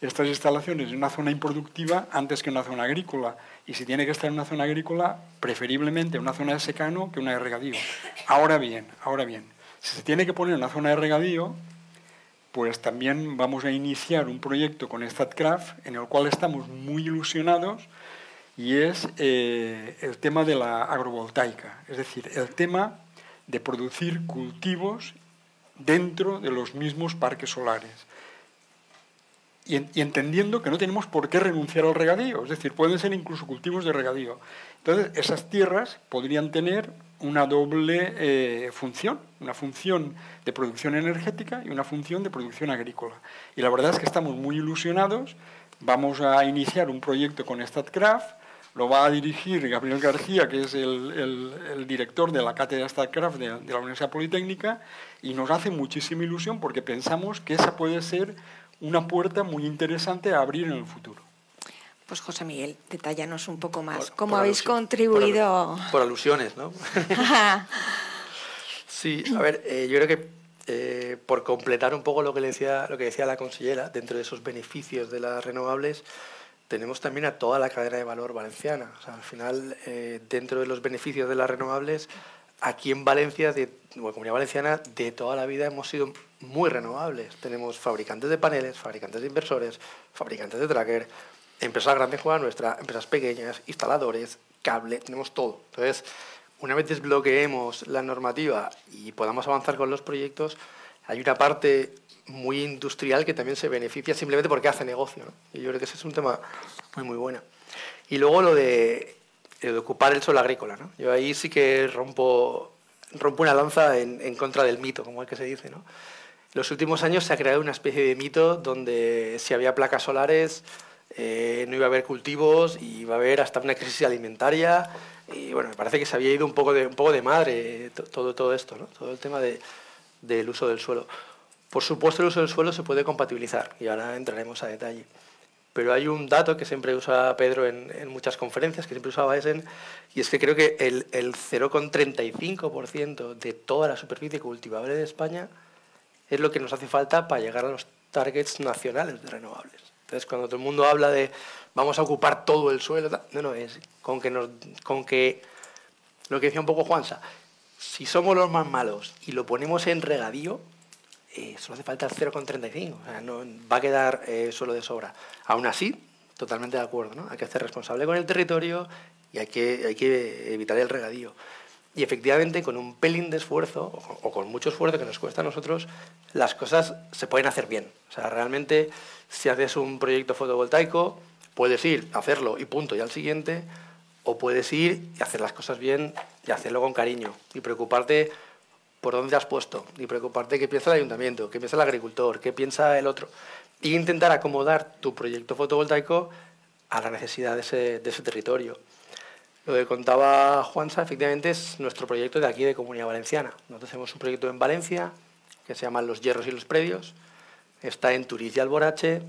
estas instalaciones en una zona improductiva antes que en una zona agrícola. Y si tiene que estar en una zona agrícola, preferiblemente en una zona de secano que una de regadío. Ahora bien, ahora bien, si se tiene que poner en una zona de regadío, pues también vamos a iniciar un proyecto con StatCraft en el cual estamos muy ilusionados y es eh, el tema de la agrovoltaica, es decir, el tema de producir cultivos dentro de los mismos parques solares. Y, entendiendo que no tenemos por qué renunciar al regadío, es decir, pueden ser incluso cultivos de regadío. Entonces, esas tierras podrían tener una doble eh, función, una función de producción energética y una función de producción agrícola. Y la verdad es que estamos muy ilusionados. Vamos a iniciar un proyecto con StatCraft, lo va a dirigir Gabriel García, que es el, director de la cátedra StatCraft de, de la Universidad Politécnica, y nos hace muchísima ilusión porque pensamos que esa puede ser una puerta muy interesante a abrir en el futuro. Pues José Miguel, detállanos un poco más. ¿Cómo habéis contribuido? Por, alusiones, ¿no? sí, a ver, eh, yo creo que eh, por completar un poco lo que, decía, lo que decía la consellera, dentro de esos beneficios de las renovables, tenemos también a toda la cadena de valor valenciana. O sea, al final, eh, dentro de los beneficios de las renovables, aquí en Valencia, de, la Comunidad Valenciana, de toda la vida hemos sido muy renovables. Tenemos fabricantes de paneles, fabricantes de inversores, fabricantes de tracker, empresas grandes juegan nuestra, empresas pequeñas, instaladores, cable, tenemos todo. Entonces, una vez desbloqueemos la normativa y podamos avanzar con los proyectos, hay una parte muy industrial que también se beneficia simplemente porque hace negocio. Y yo creo que ese es un tema muy, muy bueno. Y luego lo de, ocupar el suelo agrícola. ¿no? Yo ahí sí que rompo, rompo una lanza en, en, contra del mito, como es que se dice. ¿no? Los últimos años se ha creado una especie de mito donde si había placas solares eh, no iba a haber cultivos y iba a haber hasta una crisis alimentaria. Y bueno, me parece que se había ido un poco de, un poco de madre todo, todo esto, ¿no? todo el tema de, del uso del suelo. Por supuesto, el uso del suelo se puede compatibilizar y ahora entraremos a detalle. Pero hay un dato que siempre usa Pedro en, en muchas conferencias, que siempre usaba Essen, y es que creo que el, el 0,35% de toda la superficie cultivable de España es lo que nos hace falta para llegar a los targets nacionales de renovables. Entonces, cuando todo el mundo habla de vamos a ocupar todo el suelo, no, no, es con que, con que lo que decía un poco Juansa, si somos los más malos y lo ponemos en regadío, eh, solo hace falta el 0,35, o sea, no, va a quedar eh, solo de sobra. Aún así, totalmente de acuerdo, ¿no? Hay que ser responsable con el territorio y hay que, hay que evitar el regadío. Y efectivamente, con un pelín de esfuerzo, o con mucho esfuerzo que nos cuesta a nosotros, las cosas se pueden hacer bien. O sea, realmente, si haces un proyecto fotovoltaico, puedes ir a hacerlo y punto, y al siguiente, o puedes ir y hacer las cosas bien y hacerlo con cariño, y preocuparte por dónde has puesto, y preocuparte qué piensa el ayuntamiento, qué piensa el agricultor, qué piensa el otro, y intentar acomodar tu proyecto fotovoltaico a la necesidad de ese territorio. Lo que contaba Juansa, efectivamente, es nuestro proyecto de aquí, de Comunidad Valenciana. Nosotros tenemos un proyecto en Valencia que se llama Los Hierros y los Predios. Está en Turiz y Alborache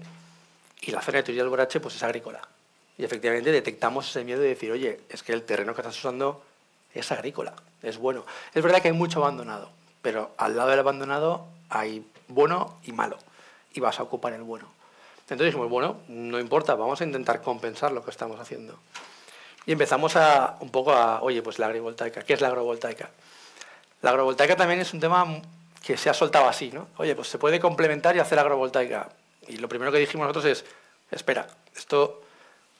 y la zona de Turiz y Alborache pues, es agrícola. Y efectivamente detectamos ese miedo de decir, oye, es que el terreno que estás usando es agrícola, es bueno. Es verdad que hay mucho abandonado, pero al lado del abandonado hay bueno y malo, y vas a ocupar el bueno. Entonces dijimos, bueno, no importa, vamos a intentar compensar lo que estamos haciendo. Y empezamos a, un poco a, oye, pues la agrivoltaica, ¿qué es la agrovoltaica? La agrovoltaica también es un tema que se ha soltado así, ¿no? Oye, pues se puede complementar y hacer agrovoltaica. Y lo primero que dijimos nosotros es, espera, esto,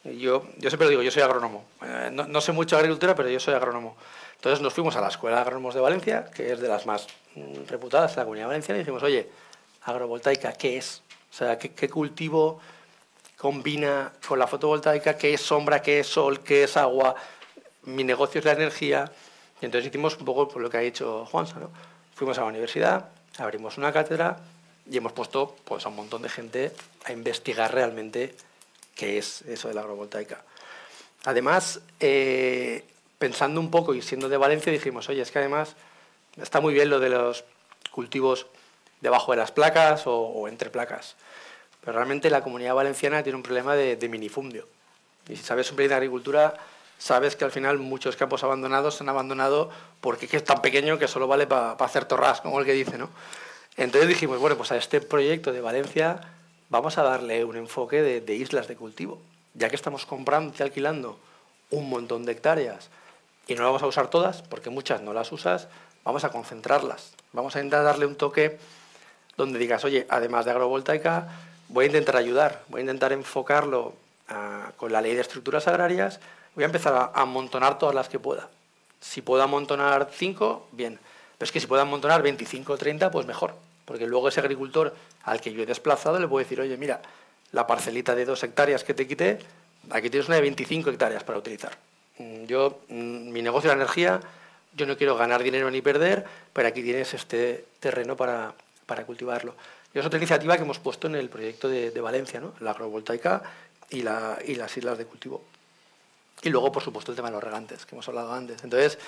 yo, yo siempre lo digo, yo soy agrónomo. Eh, no, no, sé mucho agricultura, pero yo soy agrónomo. Entonces nos fuimos a la Escuela de Agrónomos de Valencia, que es de las más mm, reputadas en la comunidad valenciana, y dijimos, oye, agrovoltaica, ¿qué es? O sea, ¿qué, qué cultivo combina con la fotovoltaica, qué es sombra, qué es sol, qué es agua, mi negocio es la energía. Y entonces hicimos un poco por lo que ha dicho Juansa. ¿no? Fuimos a la universidad, abrimos una cátedra y hemos puesto pues, a un montón de gente a investigar realmente qué es eso de la agrovoltaica. Además, eh, pensando un poco y siendo de Valencia, dijimos, oye, es que además está muy bien lo de los cultivos debajo de las placas o entre placas. Pero realmente la comunidad valenciana tiene un problema de, minifundio. Y si sabes un poco de agricultura, sabes que al final muchos campos abandonados se han abandonado porque es tan pequeño que solo vale para hacer torras, como el que dice, ¿no? Entonces dijimos, bueno, pues a este proyecto de Valencia vamos a darle un enfoque de, de islas de cultivo. Ya que estamos comprando y alquilando un montón de hectáreas y no las vamos a usar todas, porque muchas no las usas, vamos a concentrarlas. Vamos a intentar darle un toque donde digas, oye, además de agrovoltaica, voy a intentar ayudar, voy a intentar enfocarlo ah, con la ley de estructuras agrarias, voy a empezar a amontonar todas las que pueda. Si puedo amontonar 5, bien. Pero es que si puedo amontonar 25 o 30, pues mejor. Porque luego ese agricultor al que yo he desplazado le puedo decir, oye, mira, la parcelita de dos hectáreas que te quité, aquí tienes una de 25 hectáreas para utilizar. Mm, yo, mm, mi negocio de energía, yo no quiero ganar dinero ni perder, pero aquí tienes este terreno para, para cultivarlo. Es otra iniciativa que hemos puesto en el proyecto de, Valencia, ¿no? la agrovoltaica y, la, y las islas de cultivo. Y luego, por supuesto, el tema de los regantes, que hemos hablado antes. Entonces,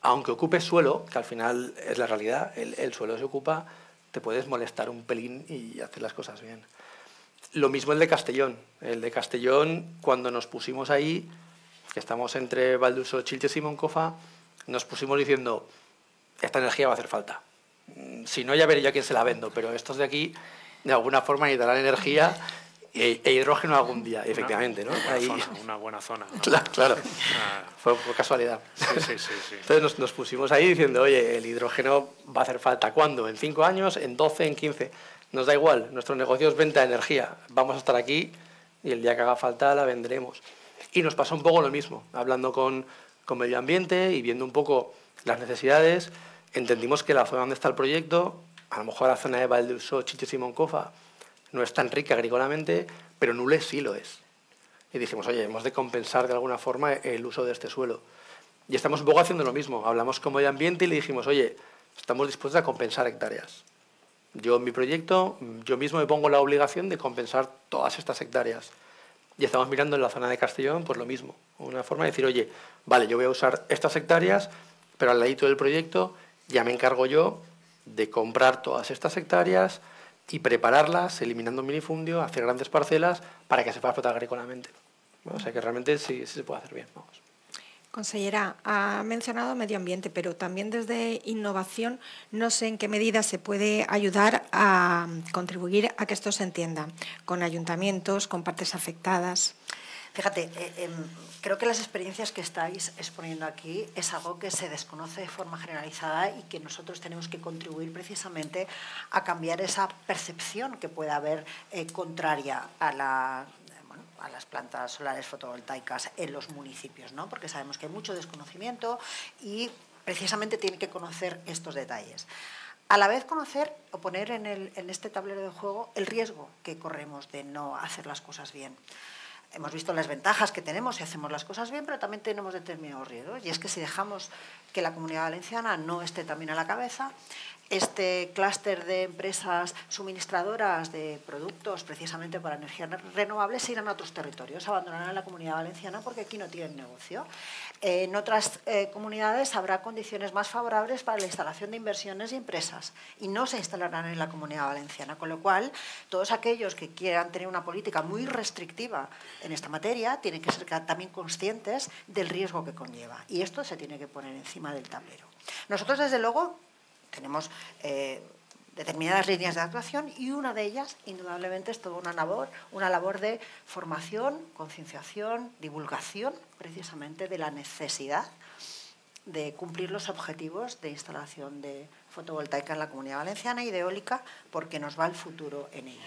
aunque ocupes suelo, que al final es la realidad, el, suelo se ocupa, te puedes molestar un pelín y hacer las cosas bien. Lo mismo el de Castellón. El de Castellón, cuando nos pusimos ahí, que estamos entre Valduso, Chilches y Moncofa, nos pusimos diciendo, esta energía va a hacer falta si no, ya veré yo a quién se la vendo, pero estos de aquí, de alguna forma, necesitarán energía e, e, hidrógeno algún día, efectivamente. ¿no? Una, buena zona, Claro, ah. fue por casualidad. Entonces nos, pusimos ahí diciendo, oye, el hidrógeno va a hacer falta. ¿Cuándo? ¿En cinco años? ¿En 12? ¿En 15? Nos da igual, nuestro negocio es venta de energía. Vamos a estar aquí y el día que haga falta la vendremos. Y nos pasó un poco lo mismo, hablando con, con medio ambiente y viendo un poco las necesidades entendimos que la zona donde está el proyecto, a lo mejor la zona de Valdeuso, Chiches y Moncofa, no es tan rica agrícolamente, pero Nules sí lo es. Y dijimos, oye, hemos de compensar de alguna forma el uso de este suelo. Y estamos un poco haciendo lo mismo. Hablamos con medio ambiente y le dijimos, oye, estamos dispuestos a compensar hectáreas. Yo en mi proyecto, yo mismo me pongo la obligación de compensar todas estas hectáreas. Y estamos mirando en la zona de Castellón, pues lo mismo. Una forma de decir, oye, vale, yo voy a usar estas hectáreas, pero al ladito del proyecto ya me encargo yo de comprar todas estas hectáreas y prepararlas, eliminando minifundio, hacer grandes parcelas para que se pueda explotar agrícolamente. o sea que realmente sí, se puede hacer bien. Vamos. Consellera, ha mencionado medio ambiente, pero también desde innovación, no sé en qué medida se puede ayudar a contribuir a que esto se entienda, con ayuntamientos, con partes afectadas. Fíjate, eh, em, creo que las experiencias que estáis exponiendo aquí es algo que se desconoce de forma generalizada y que nosotros tenemos que contribuir precisamente a cambiar esa percepción que pueda haber eh, contraria a la a las plantas solares fotovoltaicas en los municipios, ¿no? porque sabemos que hay mucho desconocimiento y precisamente tiene que conocer estos detalles. A la vez conocer o poner en este tablero de juego el riesgo que corremos de no hacer las cosas bien hemos visto las ventajas que tenemos si hacemos las cosas bien, pero también tenemos determinados riesgos. Y es que si dejamos que la comunidad valenciana no esté también a la cabeza, este clúster de empresas suministradoras de productos precisamente para energías renovables se irán a otros territorios, abandonarán la comunidad valenciana porque aquí no tienen negocio. En otras eh, comunidades habrá condiciones más favorables para la instalación de inversiones y empresas y no se instalarán en la comunidad valenciana, con lo cual todos aquellos que quieran tener una política muy restrictiva en esta materia tienen que ser también conscientes del riesgo que conlleva y esto se tiene que poner encima del tablero. Nosotros, desde luego, tenemos eh, determinadas líneas de actuación y una de ellas, indudablemente, es toda una labor, una labor de formación, concienciación, divulgación, precisamente de la necesidad de cumplir los objetivos de instalación de fotovoltaica en la Comunidad Valenciana y de eólica, porque nos va el futuro en ello.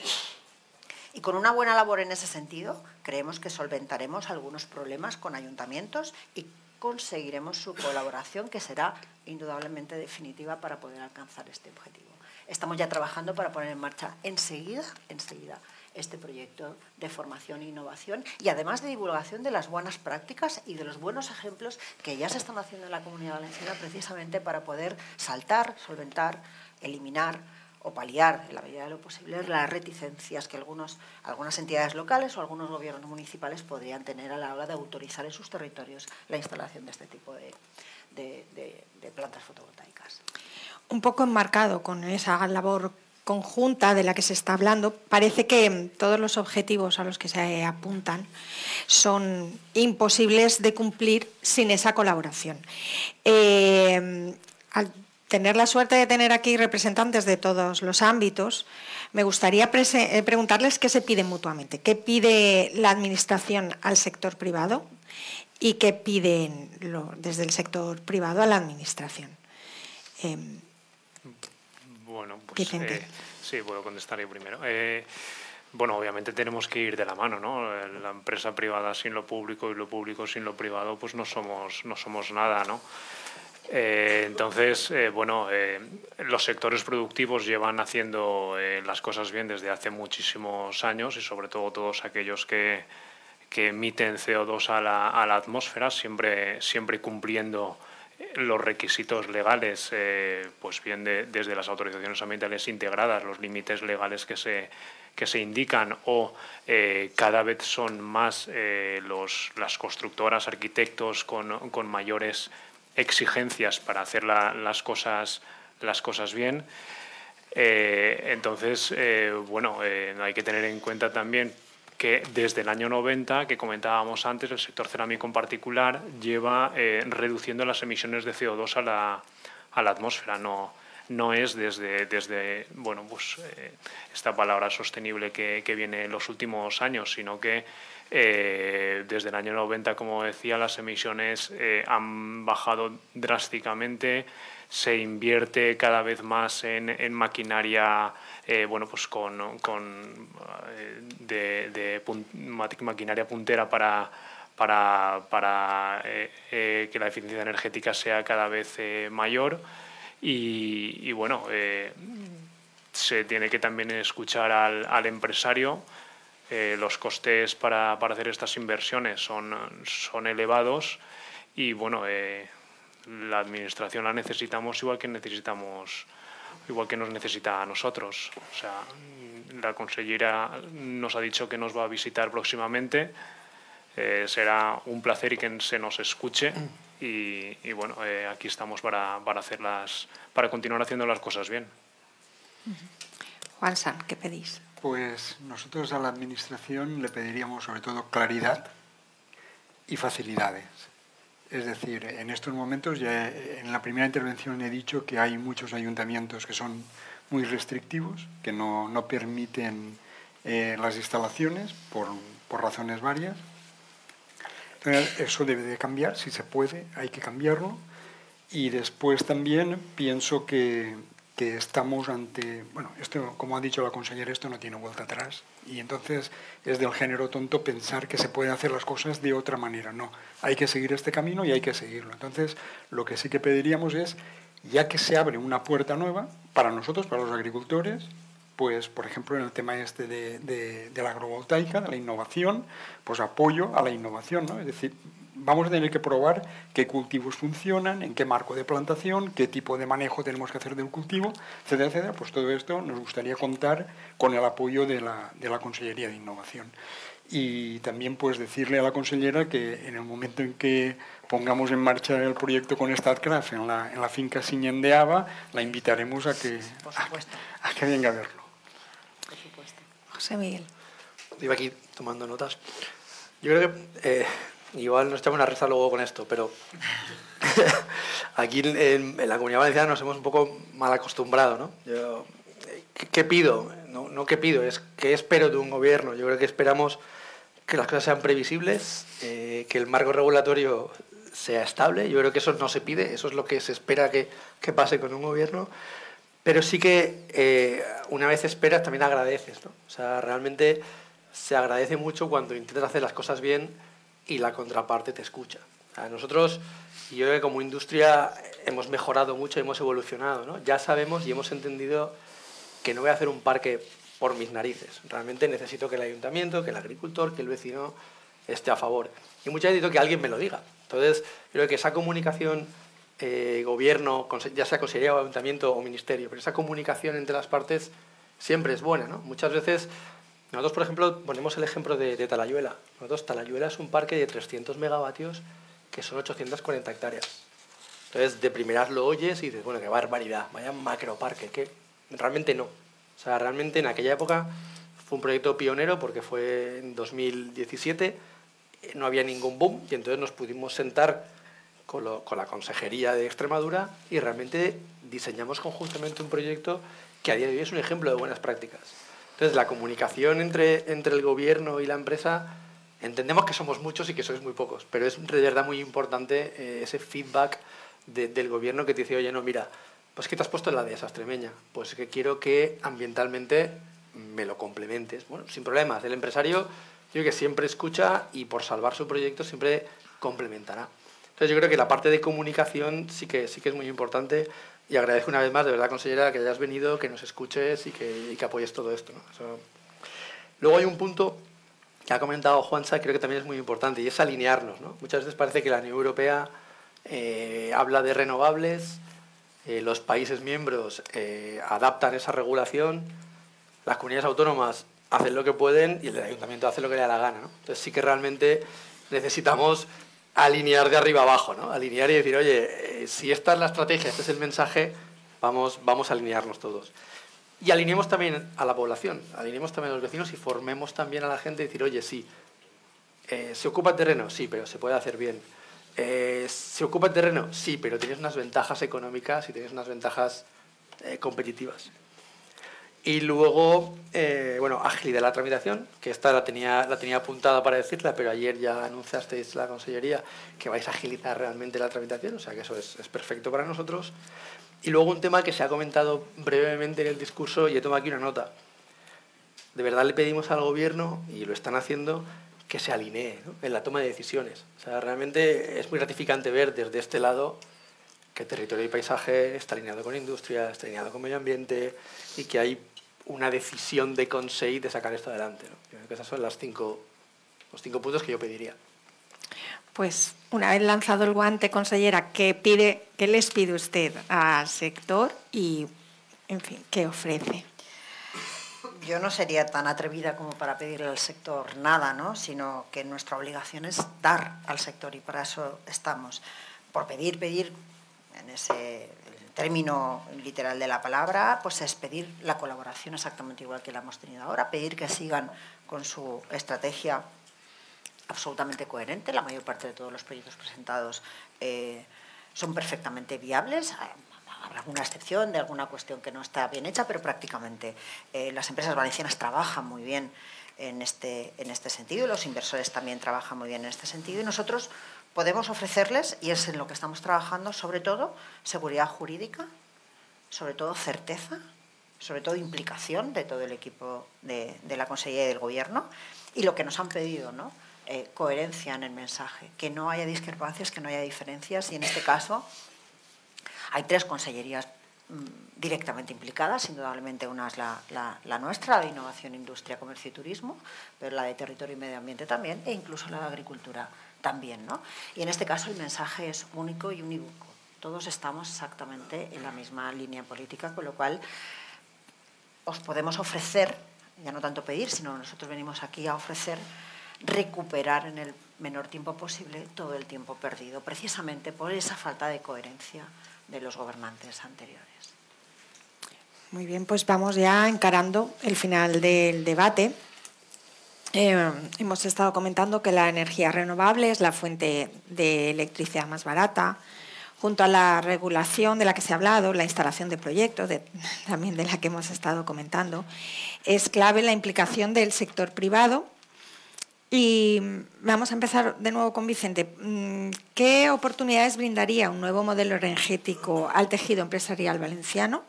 Y con una buena labor en ese sentido, creemos que solventaremos algunos problemas con ayuntamientos y conseguiremos su colaboración, que será indudablemente definitiva para poder alcanzar este objetivo. Estamos ya trabajando para poner en marcha enseguida, enseguida este proyecto de formación e innovación y además de divulgación de las buenas prácticas y de los buenos ejemplos que ya se están haciendo en la comunidad valenciana precisamente para poder saltar, solventar, eliminar o paliar, en la medida de lo posible, las reticencias que algunos, algunas entidades locales o algunos gobiernos municipales podrían tener a la hora de autorizar en sus territorios la instalación de este tipo de, plantas fotovoltaicas. Un poco enmarcado con esa labor conjunta de la que se está hablando, parece que todos los objetivos a los que se apuntan son imposibles de cumplir sin esa colaboración. Eh, tener la suerte de tener aquí representantes de todos los ámbitos, me gustaría eh, preguntarles qué se pide mutuamente, qué pide la Administración al sector privado y qué piden desde el sector privado a la Administración. Em, bueno, pues eh, sí, puedo contestar yo primero. Eh, bueno, obviamente tenemos que ir de la mano, ¿no? La empresa privada sin lo público y lo público sin lo privado, pues no somos, no somos nada, ¿no? Eh, entonces, eh, bueno, eh, los sectores productivos llevan haciendo las cosas bien desde hace muchísimos años y sobre todo todos aquellos que, emiten CO2 a la, atmósfera, siempre, siempre cumpliendo los requisitos legales, pues bien desde las autorizaciones ambientales integradas, los límites legales que se, que se indican o cada vez son más los, las constructoras, arquitectos con mayores exigencias para hacer las, cosas, las cosas bien. Eh, entonces, eh, bueno, eh, hay que tener en cuenta también que desde el año 90, que comentábamos antes, el sector cerámico en particular lleva reduciendo las emisiones de CO2 a la, a la atmósfera. No, no es desde, desde bueno, pues, esta palabra sostenible que, que, viene en los últimos años, sino que eh, desde el año 90, como decía, las emisiones eh, han bajado drásticamente. Se invierte cada vez más en, maquinaria, eh, bueno, pues con, de, maquinaria puntera para, que la eficiencia energética sea cada vez mayor. Y, bueno, se tiene que también escuchar al empresario eh, los costes para, para, hacer estas inversiones son, son elevados y bueno, eh, la administración la necesitamos igual que necesitamos igual que nos necesita a nosotros. O sea, la consellera nos ha dicho que nos va a visitar próximamente. Eh, será un placer y que se nos escuche. Y, y bueno, aquí estamos para, para, hacerlas, para continuar haciendo las cosas bien. Juan San, ¿qué pedís? Pues nosotros a la Administración le pediríamos sobre todo claridad y facilidades. Es decir, en estos momentos, ya en la primera intervención he dicho que hay muchos ayuntamientos que son muy restrictivos, que no, no permiten eh, las instalaciones por, por razones varias. Entonces, eso debe de cambiar, si se puede, hay que cambiarlo. Y después también pienso que que estamos ante, bueno, esto, como ha dicho la consejera, esto no tiene vuelta atrás. Y entonces es del género tonto pensar que se pueden hacer las cosas de otra manera. No, hay que seguir este camino y hay que seguirlo. Entonces, lo que sí que pediríamos es, ya que se abre una puerta nueva para nosotros, para los agricultores, pues, por ejemplo, en el tema este de, de, la agrovoltaica, de la innovación, pues apoyo a la innovación, ¿no? Es decir, vamos a tener que probar qué cultivos funcionan, en qué marco de plantación, qué tipo de manejo tenemos que hacer del cultivo, etcétera, etcétera. Pues todo esto nos gustaría contar con el apoyo de la, de la Consellería de Innovación. Y también pues decirle a la consellera que en el momento en que pongamos en marcha el proyecto con StatCraft en la, en la finca Siñen de Ava, la invitaremos a que, a, a que venga a verlo. Por supuesto. José Miguel. Iba aquí tomando notas. Yo creo que eh, igual nos echamos una risa luego con esto, pero aquí en, la comunidad valenciana nos hemos un poco mal acostumbrado, ¿no? Yo, ¿qué, pido? No, no qué pido, es qué espero de un gobierno. Yo creo que esperamos que las cosas sean previsibles, eh, que el marco regulatorio sea estable. Yo creo que eso no se pide, eso es lo que se espera que, que pase con un gobierno. Pero sí que eh, una vez esperas también agradeces, ¿no? O sea, realmente se agradece mucho cuando intentas hacer las cosas bien y la contraparte te escucha. Nosotros, yo creo que como industria hemos mejorado mucho, hemos evolucionado. ¿no? Ya sabemos y hemos entendido que no voy a hacer un parque por mis narices. Realmente necesito que el ayuntamiento, que el agricultor, que el vecino esté a favor. Y muchas veces necesito que alguien me lo diga. Entonces, creo que esa comunicación, eh, gobierno, ya sea consejería o ayuntamiento o ministerio, pero esa comunicación entre las partes siempre es buena. ¿no? Muchas veces nosotros, por ejemplo, ponemos el ejemplo de, Talayuela. Nosotros, Talayuela es un parque de 300 megavatios que son 840 hectáreas. Entonces, de primeras lo oyes y dices, bueno, qué barbaridad, vaya macroparque, que realmente no. O sea, realmente en aquella época fue un proyecto pionero porque fue en 2017, no había ningún boom y entonces nos pudimos sentar con la Consejería de Extremadura y realmente diseñamos conjuntamente un proyecto que a día de hoy es un ejemplo de buenas prácticas. Entonces, la comunicación entre, entre el gobierno y la empresa, entendemos que somos muchos y que sois muy pocos, pero es de verdad muy importante eh, ese feedback del gobierno que te dice, oye, no, mira, pues que te has puesto en la de esa extremeña, pues que quiero que ambientalmente me lo complementes. Bueno, sin problemas. El empresario, yo que siempre escucha y por salvar su proyecto siempre complementará. Entonces yo creo que la parte de comunicación sí que, sí que es muy importante y agradezco una vez más, de verdad, consejera, que hayas venido, que nos escuches y que, que apoyes todo esto. Luego hay un punto que ha comentado Juanza, creo que también es muy importante, y es alinearnos. ¿no? Muchas veces parece que la Unión Europea eh, habla de renovables, eh, los países miembros eh, adaptan esa regulación, las comunidades autónomas hacen lo que pueden y el ayuntamiento hace lo que le da la gana. Entonces sí que realmente necesitamos alinear de arriba abajo, ¿no? Alinear y decir, oye, eh, si esta es la estrategia, este es el mensaje, vamos, vamos a alinearnos todos. Y alineemos también a la población, alineemos también a los vecinos y formemos también a la gente y decir, oye, sí, eh, ¿se ocupa el terreno? Sí, pero se puede hacer bien. Eh, ¿Se ocupa el terreno? Sí, pero tienes unas ventajas económicas y tienes unas ventajas competitivas. Y luego, eh, bueno, agilidad la tramitación, que esta la tenía, la tenía apuntada para decirla, pero ayer ya anunciasteis la consellería que vais a agilizar realmente la tramitación, o sea que eso es, es perfecto para nosotros. Y luego un tema que se ha comentado brevemente en el discurso y he tomado aquí una nota. De verdad le pedimos al gobierno, y lo están haciendo, que se alinee en la toma de decisiones. O sea, realmente es muy gratificante ver desde este lado que territorio y paisaje está alineado con industria, está alineado con medio ambiente y que hay una decisión de conseguir de sacar esto adelante. ¿no? Yo creo que esos son las cinco, los cinco puntos que yo pediría. Pues una vez lanzado el guante, consellera, ¿qué, pide, qué les pide usted al sector y, en fin, qué ofrece? Yo no sería tan atrevida como para pedirle al sector nada, ¿no? sino que nuestra obligación es dar al sector y para eso estamos. Por pedir, pedir, en ese término literal de la palabra, pues es pedir la colaboración exactamente igual que la hemos tenido ahora, pedir que sigan con su estrategia absolutamente coherente. La mayor parte de todos los proyectos presentados eh, son perfectamente viables. Habrá alguna excepción de alguna cuestión que no está bien hecha, pero prácticamente eh, las empresas valencianas trabajan muy bien en este, en este sentido los inversores también trabajan muy bien en este sentido. Y nosotros podemos ofrecerles, y es en lo que estamos trabajando, sobre todo seguridad jurídica, sobre todo certeza, sobre todo implicación de todo el equipo de, la Consellería y del Gobierno y lo que nos han pedido, ¿no? Eh, coherencia en el mensaje, que no haya discrepancias, que no haya diferencias y en este caso hay tres consellerías mm, directamente implicadas, indudablemente una es la, nuestra, la de Innovación, Industria, Comercio y Turismo, pero la de Territorio y Medio Ambiente también, e incluso la de Agricultura también. ¿no? Y en este caso el mensaje es único y unívoco. Todos estamos exactamente en la misma línea política, con lo cual os podemos ofrecer, ya no tanto pedir, sino nosotros venimos aquí a ofrecer recuperar en el menor tiempo posible todo el tiempo perdido, precisamente por esa falta de coherencia de los gobernantes anteriores. Muy bien, pues vamos ya encarando el final del debate. Eh, hemos estado comentando que la energía renovable es la fuente de electricidad más barata, junto a la regulación de la que se ha hablado, la instalación de proyectos, también de la que hemos estado comentando, es clave la implicación del sector privado. Y vamos a empezar de nuevo con Vicente. Mm, ¿Qué oportunidades brindaría un nuevo modelo energético al tejido empresarial valenciano?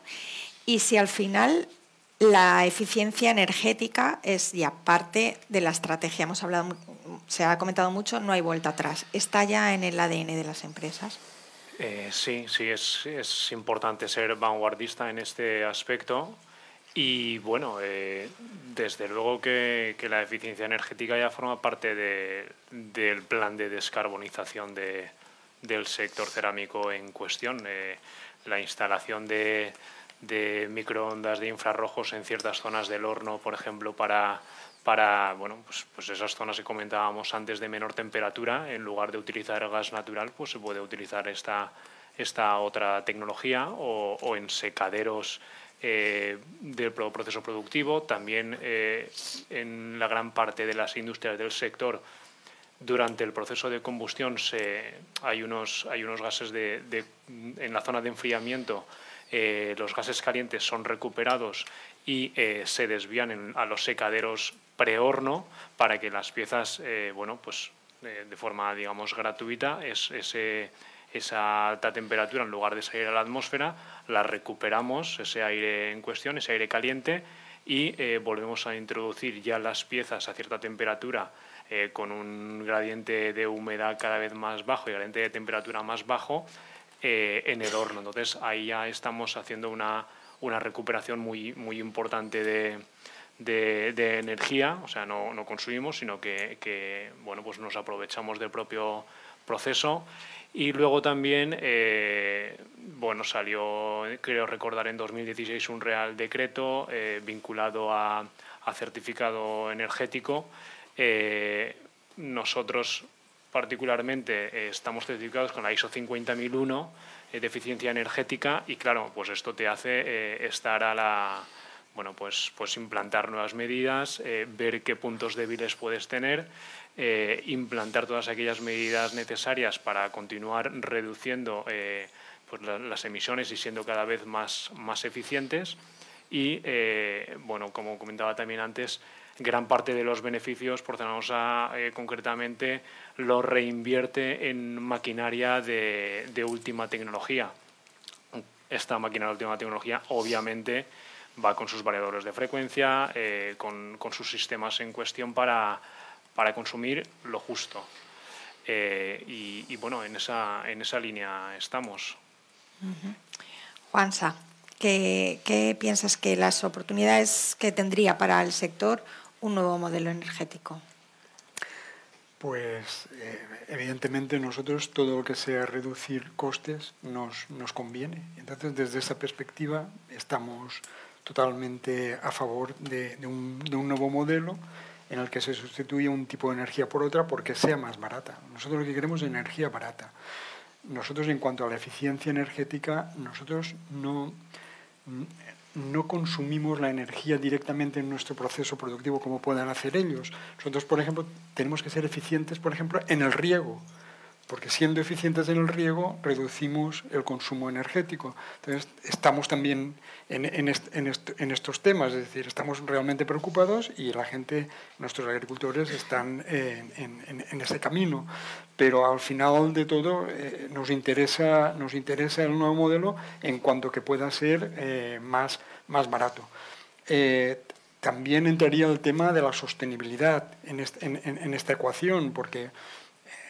Y si al final la eficiencia energética es ya parte de la estrategia. Hemos hablado, se ha comentado mucho, no hay vuelta atrás. ¿Está ya en el ADN de las empresas? Eh, sí, sí, es, es, importante ser vanguardista en este aspecto. Y bueno, eh, desde luego que, que, la eficiencia energética ya forma parte de, del plan de descarbonización de, del sector cerámico en cuestión. Eh, la instalación de, de microondas de infrarrojos en ciertas zonas del horno, por ejemplo, para, para bueno, pues, pues esas zonas que comentábamos antes de menor temperatura, en lugar de utilizar gas natural, pues se puede utilizar esta, esta otra tecnología o, en secaderos eh, del proceso productivo, también eh, en la gran parte de las industrias del sector durante el proceso de combustión se, hay, unos, hay unos gases de, en la zona de enfriamiento eh, los gases calientes son recuperados y eh, se desvían a los secaderos prehorno para que las piezas, eh, bueno, pues de forma, digamos, gratuita, es, esa alta temperatura, en lugar de salir a la atmósfera, la recuperamos, ese aire en cuestión, ese aire caliente, y volvemos a introducir ya las piezas a cierta temperatura con un gradiente de humedad cada vez más bajo y gradiente de temperatura más bajo eh, en el horno. Entonces ahí ya estamos haciendo una, una recuperación muy, muy importante de, de, energía, o sea, no, no consumimos, sino que, bueno, pues nos aprovechamos del propio proceso. Y luego también, eh, bueno, salió, creo recordar, en 2016 un real decreto eh, vinculado a, a, certificado energético. nosotros particularmente eh, estamos certificados con la ISO 50001 eh, de eficiencia energética y claro, pues esto te hace eh, estar a la bueno, pues, pues implantar nuevas medidas, ver qué puntos débiles puedes tener, implantar todas aquellas medidas necesarias para continuar reduciendo pues las emisiones y siendo cada vez más, más eficientes. Y, bueno, como comentaba también antes, gran parte de los beneficios, por eh, concretamente, lo reinvierte en maquinaria de, última tecnología. Esta máquina de última tecnología, obviamente, va con sus variadores de frecuencia, eh, con, sus sistemas en cuestión para, consumir lo justo. Eh, y, bueno, en esa, en esa línea estamos. ¿qué, ¿qué, piensas que las oportunidades que tendría para el sector un nuevo modelo energético? Pues eh, evidentemente nosotros todo lo que sea reducir costes nos, nos conviene. Entonces desde esa perspectiva estamos totalmente a favor de, un, de, un, nuevo modelo en el que se sustituye un tipo de energía por otra porque sea más barata. Nosotros lo que queremos es energía barata. Nosotros en cuanto a la eficiencia energética, nosotros no no consumimos la energía directamente en nuestro proceso productivo como puedan hacer ellos. Nosotros, por ejemplo, tenemos que ser eficientes, por ejemplo, en el riego. Porque siendo eficientes en el riego reducimos el consumo energético. Entonces, estamos también en, estos temas, es decir, estamos realmente preocupados y la gente, nuestros agricultores, están en, ese camino. Pero al final de todo eh, nos, interesa, nos interesa el nuevo modelo en cuanto que pueda ser eh, más, más barato. Eh, también entraría el tema de la sostenibilidad en, esta ecuación, porque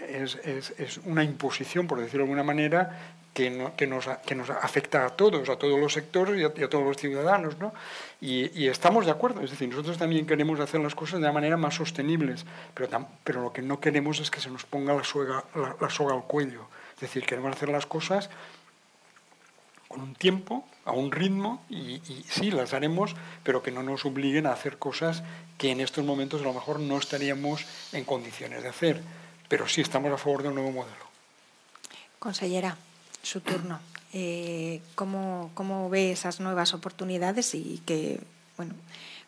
es, una imposición, por decirlo de alguna manera, que, nos, afecta a todos, a todos los sectores y a, todos los ciudadanos. ¿no? Y, estamos de acuerdo, es decir, nosotros también queremos hacer las cosas de una manera más sostenibles, pero, pero lo que no queremos es que se nos ponga la soga al cuello. Es decir, queremos hacer las cosas con un tiempo, a un ritmo, y, sí, las haremos, pero que no nos obliguen a hacer cosas que en estos momentos a lo mejor no estaríamos en condiciones de hacer. Pero sí estamos a favor de un nuevo modelo. Consellera, su turno. Eh, ¿cómo, ¿Cómo ve esas nuevas oportunidades y que, bueno,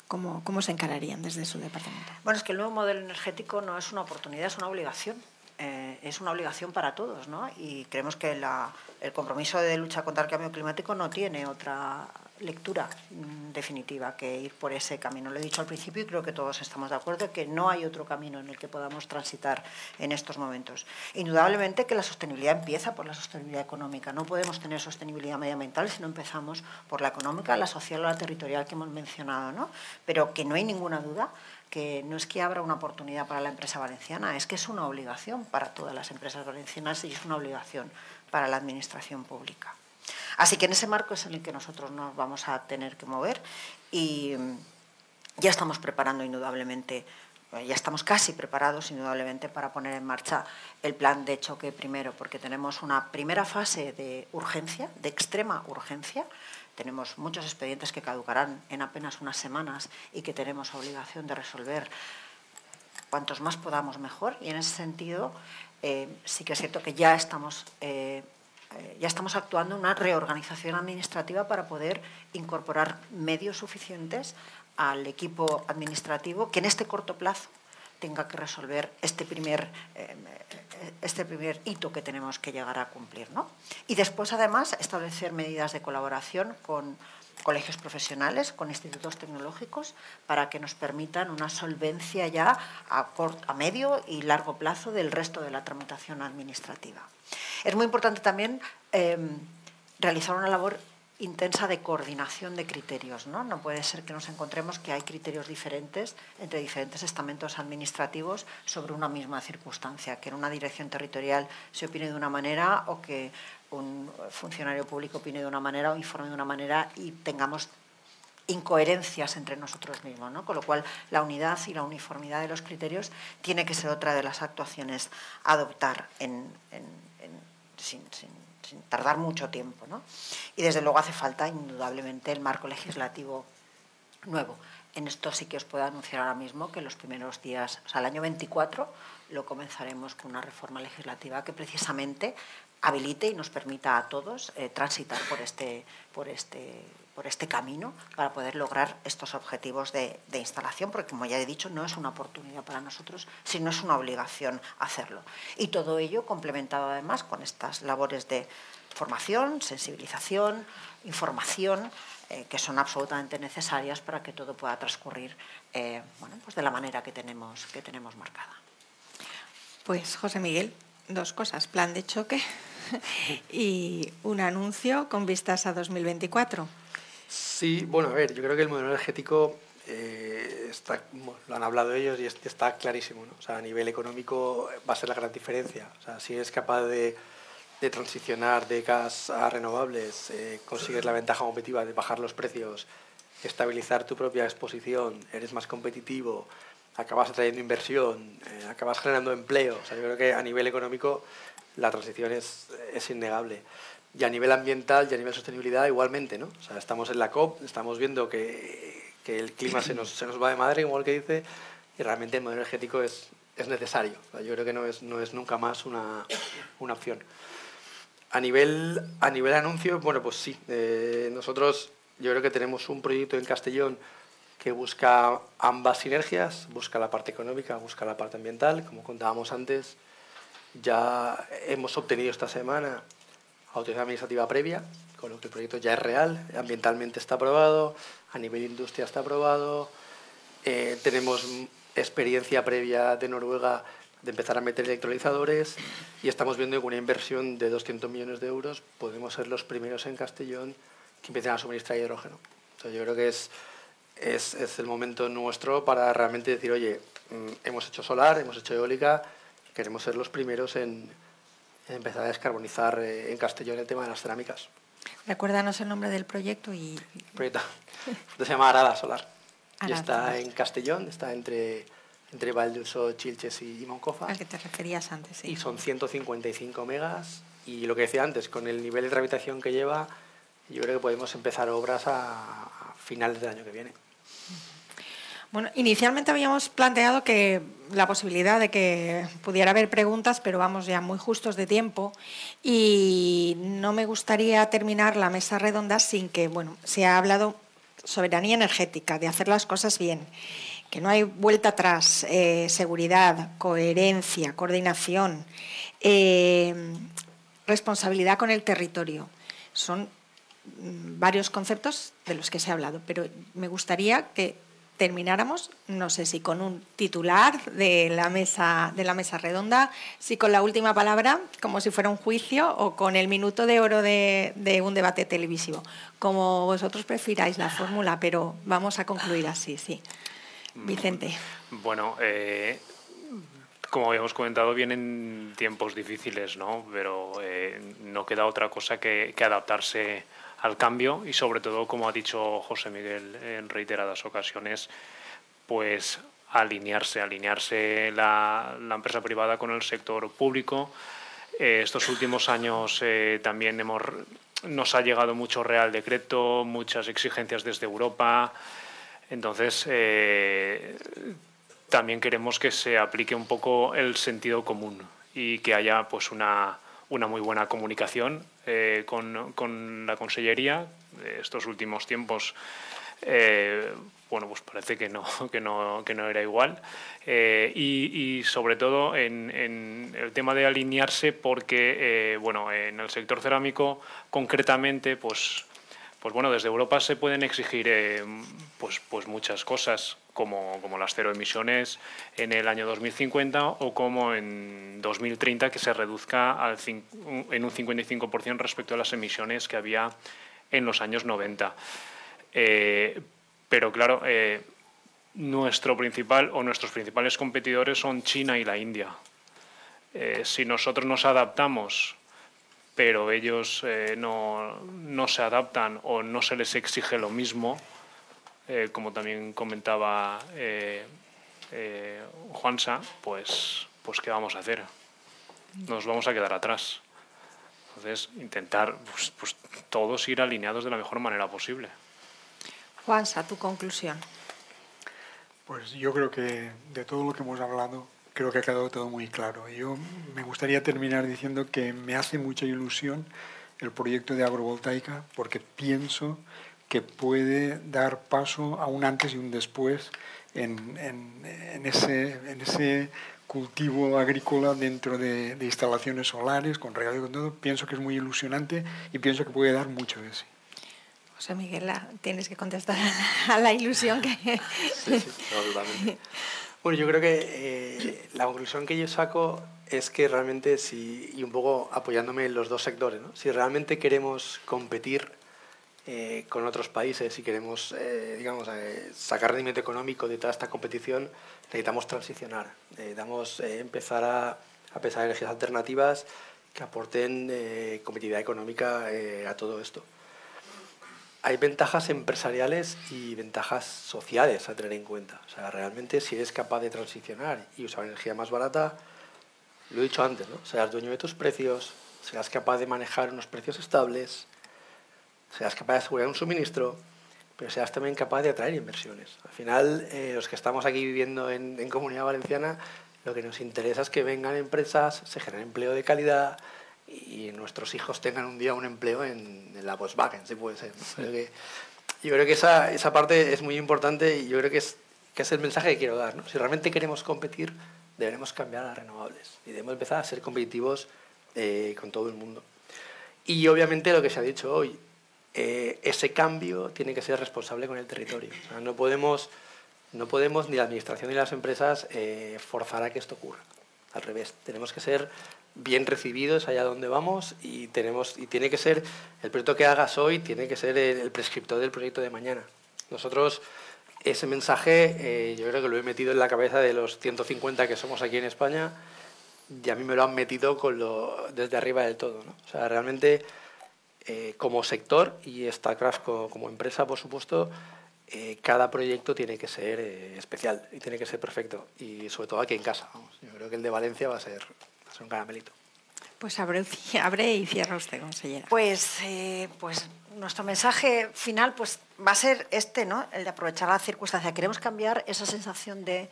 ¿Cómo, ¿Cómo, se encararían desde su departamento? Bueno, es que el nuevo modelo energético no es una oportunidad, es una obligación. Eh, es una obligación para todos, ¿no? Y creemos que el compromiso de lucha contra el cambio climático no tiene otra lectura mm, definitiva que ir por ese camino. Lo he dicho al principio y creo que todos estamos de acuerdo que no hay otro camino en el que podamos transitar en estos momentos. Indudablemente que la sostenibilidad empieza por la sostenibilidad económica. No podemos tener sostenibilidad medioambiental si no empezamos por la económica, la social o la territorial que hemos mencionado, ¿no? Pero que no hay ninguna duda que no es que abra una oportunidad para la empresa valenciana, es que es una obligación para todas las empresas valencianas y es una obligación para la administración pública. Así que en ese marco es en el que nosotros nos vamos a tener que mover y ya estamos preparando indudablemente, ya estamos casi preparados indudablemente para poner en marcha el plan de choque primero, porque tenemos una primera fase de urgencia, de extrema urgencia, tenemos muchos expedientes que caducarán en apenas unas semanas y que tenemos obligación de resolver cuantos más podamos mejor. Y en ese sentido, eh, sí que es cierto que ya estamos, eh, eh, ya estamos actuando en una reorganización administrativa para poder incorporar medios suficientes al equipo administrativo que en este corto plazo tenga que resolver este primer este primer hito que tenemos que llegar a cumplir. ¿no? Y después, además, establecer medidas de colaboración con colegios profesionales, con institutos tecnológicos, para que nos permitan una solvencia ya a, a medio y largo plazo del resto de la tramitación administrativa. Es muy importante también eh, realizar una labor intensa de coordinación de criterios. ¿no? no puede ser que nos encontremos que hay criterios diferentes entre diferentes estamentos administrativos sobre una misma circunstancia, que en una dirección territorial se opine de una manera o que un funcionario público opine de una manera o informe de una manera y tengamos incoherencias entre nosotros mismos, ¿no? con lo cual la unidad y la uniformidad de los criterios tiene que ser otra de las actuaciones a adoptar sin tardar mucho tiempo. ¿no? Y desde luego hace falta indudablemente el marco legislativo nuevo. En esto sí que os puedo anunciar ahora mismo que los primeros días, o sea, el año 24, lo comenzaremos con una reforma legislativa que precisamente habilite y nos permita a todos eh, transitar por este, por este por este camino para poder lograr estos objetivos de, instalación, porque como ya he dicho, no es una oportunidad para nosotros, sino es una obligación hacerlo. Y todo ello complementado además con estas labores de formación, sensibilización, información, eh, que son absolutamente necesarias para que todo pueda transcurrir eh, bueno, pues de la manera que tenemos, que tenemos marcada. Pues José Miguel, dos cosas, plan de choque y un anuncio con vistas a 2024. Sí, bueno, a ver, yo creo que el modelo energético eh, está, lo han hablado ellos y está clarísimo. ¿no? O sea, a nivel económico va a ser la gran diferencia. O sea, si es capaz de, de transicionar de gas a renovables, eh, consigues la ventaja competitiva de bajar los precios, estabilizar tu propia exposición, eres más competitivo, acabas atrayendo inversión, eh, acabas generando empleo. O sea, yo creo que a nivel económico la transición es, es innegable y a nivel ambiental y a nivel sostenibilidad igualmente, ¿no? O sea, estamos en la COP, estamos viendo que, que el clima se nos, se nos, va de madre, como el que dice, y realmente el modelo energético es, es necesario. yo creo que no es, no es nunca más una, una opción. A nivel, a nivel anuncio, bueno, pues sí, eh, nosotros yo creo que tenemos un proyecto en Castellón que busca ambas sinergias, busca la parte económica, busca la parte ambiental, como contábamos antes, Ya hemos obtenido esta semana autorización administrativa previa, con lo que el proyecto ya es real, ambientalmente está aprobado, a nivel industria está aprobado, eh, tenemos experiencia previa de Noruega de empezar a meter electrolizadores y estamos viendo que con una inversión de 200 millones de euros podemos ser los primeros en Castellón que empiecen a suministrar hidrógeno. yo creo que es, es, es, el momento nuestro para realmente decir, oye, mm, hemos hecho solar, hemos hecho eólica, queremos ser los primeros en, empezar a descarbonizar eh, en Castellón el tema de las cerámicas. Recuérdanos el nombre del proyecto y... El proyecto se llama Arada Solar. y está en Castellón, está entre entre Valduso, Chilches y Moncofa. Al que te referías antes, sí. Y son 155 megas. Y lo que decía antes, con el nivel de tramitación que lleva, yo creo que podemos empezar obras a, finales del año que viene. Bueno, inicialmente habíamos planteado que la posibilidad de que pudiera haber preguntas, pero vamos ya muy justos de tiempo y no me gustaría terminar la mesa redonda sin que, bueno, se ha hablado soberanía energética, de hacer las cosas bien que no hay vuelta atrás, eh, seguridad, coherencia, coordinación, eh, responsabilidad con el territorio. Son mm, varios conceptos de los que se ha hablado, pero me gustaría que termináramos, no sé si con un titular de la mesa, de la mesa redonda, si con la última palabra, como si fuera un juicio, o con el minuto de oro de, un debate televisivo. Como vosotros prefiráis la fórmula, pero vamos a concluir así, sí. Vicente. Bueno, eh, como habíamos comentado, vienen tiempos difíciles, ¿no? Pero eh, no queda otra cosa que, adaptarse al cambio y sobre todo, como ha dicho José Miguel en reiteradas ocasiones, pues alinearse, alinearse la, empresa privada con el sector público. Eh, estos últimos años también hemos, nos ha llegado mucho Real Decreto, muchas exigencias desde Europa. Entonces, eh, también queremos que se aplique un poco el sentido común y que haya pues una, una muy buena comunicación eh, con, con, la Consellería. Estos últimos tiempos, eh, bueno, pues parece que no, que no, que no era igual. y, y, sobre todo en, en, el tema de alinearse, porque, bueno, en el sector cerámico concretamente, pues pues bueno, desde Europa se pueden exigir eh, pues, pues muchas cosas, como, las cero emisiones en el año 2050 o como en 2030 que se reduzca en un 55% respecto a las emisiones que había en los años 90. Eh, pero claro, eh, nuestro principal o nuestros principales competidores son China y la India. si nosotros nos adaptamos pero ellos eh, no, no, se adaptan o no se les exige lo mismo, eh, como también comentaba eh, Juansa, pues, pues ¿qué vamos a hacer? Nos vamos a quedar atrás. Entonces, intentar pues, pues, todos ir alineados de la mejor manera posible. Juansa, tu conclusión. Pues yo creo que de todo lo que hemos hablado, creo que ha quedado todo muy claro. Yo me gustaría terminar diciendo que me hace mucha ilusión el proyecto de agrovoltaica porque pienso que puede dar paso a un antes y un después en, en, ese, en ese cultivo agrícola dentro de, instalaciones solares, con regalo y con todo. Pienso que es muy ilusionante y pienso que puede dar mucho de sí. José Miguel, tienes que contestar a la, ilusión que... Sí, sí, bueno, yo creo que eh, la conclusión que yo saco es que realmente, si, y un poco apoyándome en los dos sectores, ¿no? si realmente queremos competir eh, con otros países y queremos eh, digamos, sacar rendimiento económico de toda esta competición, necesitamos transicionar, necesitamos empezar a, a pensar en energías alternativas que aporten competitividad económica a todo esto hay ventajas empresariales y ventajas sociales a tener en cuenta. O sea, realmente si eres capaz de transicionar y usar energía más barata, lo he dicho antes, ¿no? Seas dueño de tus precios, seas capaz de manejar unos precios estables, seas capaz de asegurar un suministro, pero seas también capaz de atraer inversiones. Al final, eh, los que estamos aquí viviendo en, en Comunidad Valenciana, lo que nos interesa es que vengan empresas, se genere empleo de calidad, y nuestros hijos tengan un día un empleo en, la Volkswagen, si puede ser. yo creo que esa, esa parte es muy importante y yo creo que es, que es el mensaje que quiero dar. ¿no? Si realmente queremos competir, debemos cambiar a las renovables y debemos empezar a ser competitivos eh, con todo el mundo. Y obviamente lo que se ha dicho hoy, eh, ese cambio tiene que ser responsable con el territorio. no, podemos, no podemos ni la administración ni las empresas eh, forzar a que esto ocurra. Al revés, tenemos que ser bien recibidos allá donde vamos y, tenemos, y tiene que ser, el proyecto que hagas hoy tiene que ser el, prescriptor del proyecto de mañana. Nosotros ese mensaje eh, yo creo que lo he metido en la cabeza de los 150 que somos aquí en España y a mí me lo han metido desde arriba del todo. ¿no? O sea, realmente eh, como sector y StarCraft como, como empresa, por supuesto, eh, cada proyecto tiene que ser especial y tiene que ser perfecto. Y sobre todo aquí en casa. Yo creo que el de Valencia va a ser, ser un caramelito. Pues abre, abre y cierra usted, consellera. Pues, pues nuestro mensaje final pues, va a ser este, ¿no? el de aprovechar la circunstancia. Queremos cambiar esa sensación de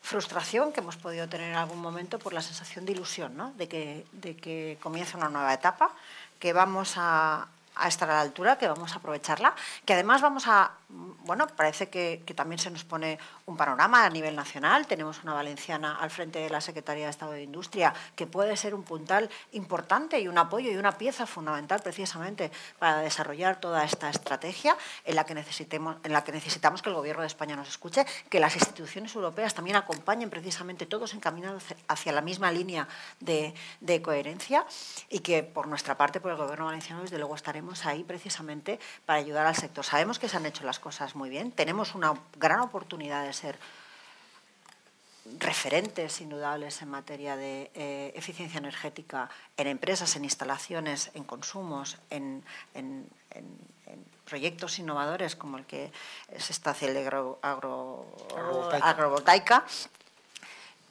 frustración que hemos podido tener en algún momento por la sensación de ilusión, ¿no? de, que, de que comienza una nueva etapa, que vamos a, a estar a la altura, que vamos a aprovecharla, que además vamos a, bueno, parece que, también se nos pone un panorama a nivel nacional. Tenemos una valenciana al frente de la Secretaría de Estado de Industria que puede ser un puntal importante y un apoyo y una pieza fundamental precisamente para desarrollar toda esta estrategia en la que, necesitemos, en la que necesitamos que el Gobierno de España nos escuche, que las instituciones europeas también acompañen precisamente todos encaminados hacia la misma línea de, de coherencia y que por nuestra parte, por el Gobierno valenciano, desde luego estaremos ahí precisamente para ayudar al sector. Sabemos que se han hecho las cosas muy bien, tenemos una gran oportunidad de ser referentes indudables en materia de eh, eficiencia energética en empresas, en instalaciones, en consumos, en, proyectos innovadores como el que se está haciendo agro, agrovoltaica.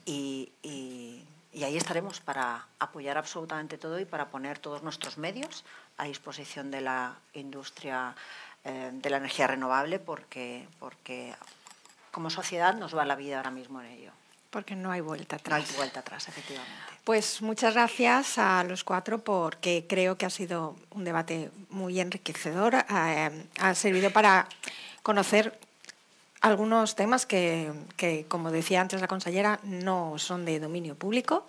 y, y ahí estaremos para apoyar absolutamente todo y para poner todos nuestros medios a disposición de la industria eh, de la energía renovable porque, porque como sociedad nos va la vida ahora mismo en ello. Porque no hay vuelta atrás. No hay vuelta atrás, efectivamente. Pues muchas gracias a los cuatro porque creo que ha sido un debate muy enriquecedor. Eh, ha servido para conocer algunos temas que, que, como decía antes la consellera, no son de dominio público.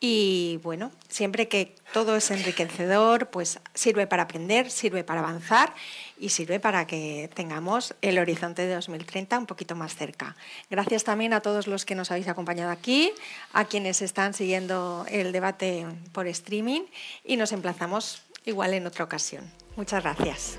Y bueno, siempre que todo es enriquecedor, pues sirve para aprender, sirve para avanzar y sirve para que tengamos el horizonte de 2030 un poquito más cerca. Gracias también a todos los que nos habéis acompañado aquí, a quienes están siguiendo el debate por streaming y nos emplazamos igual en otra ocasión. Muchas gracias.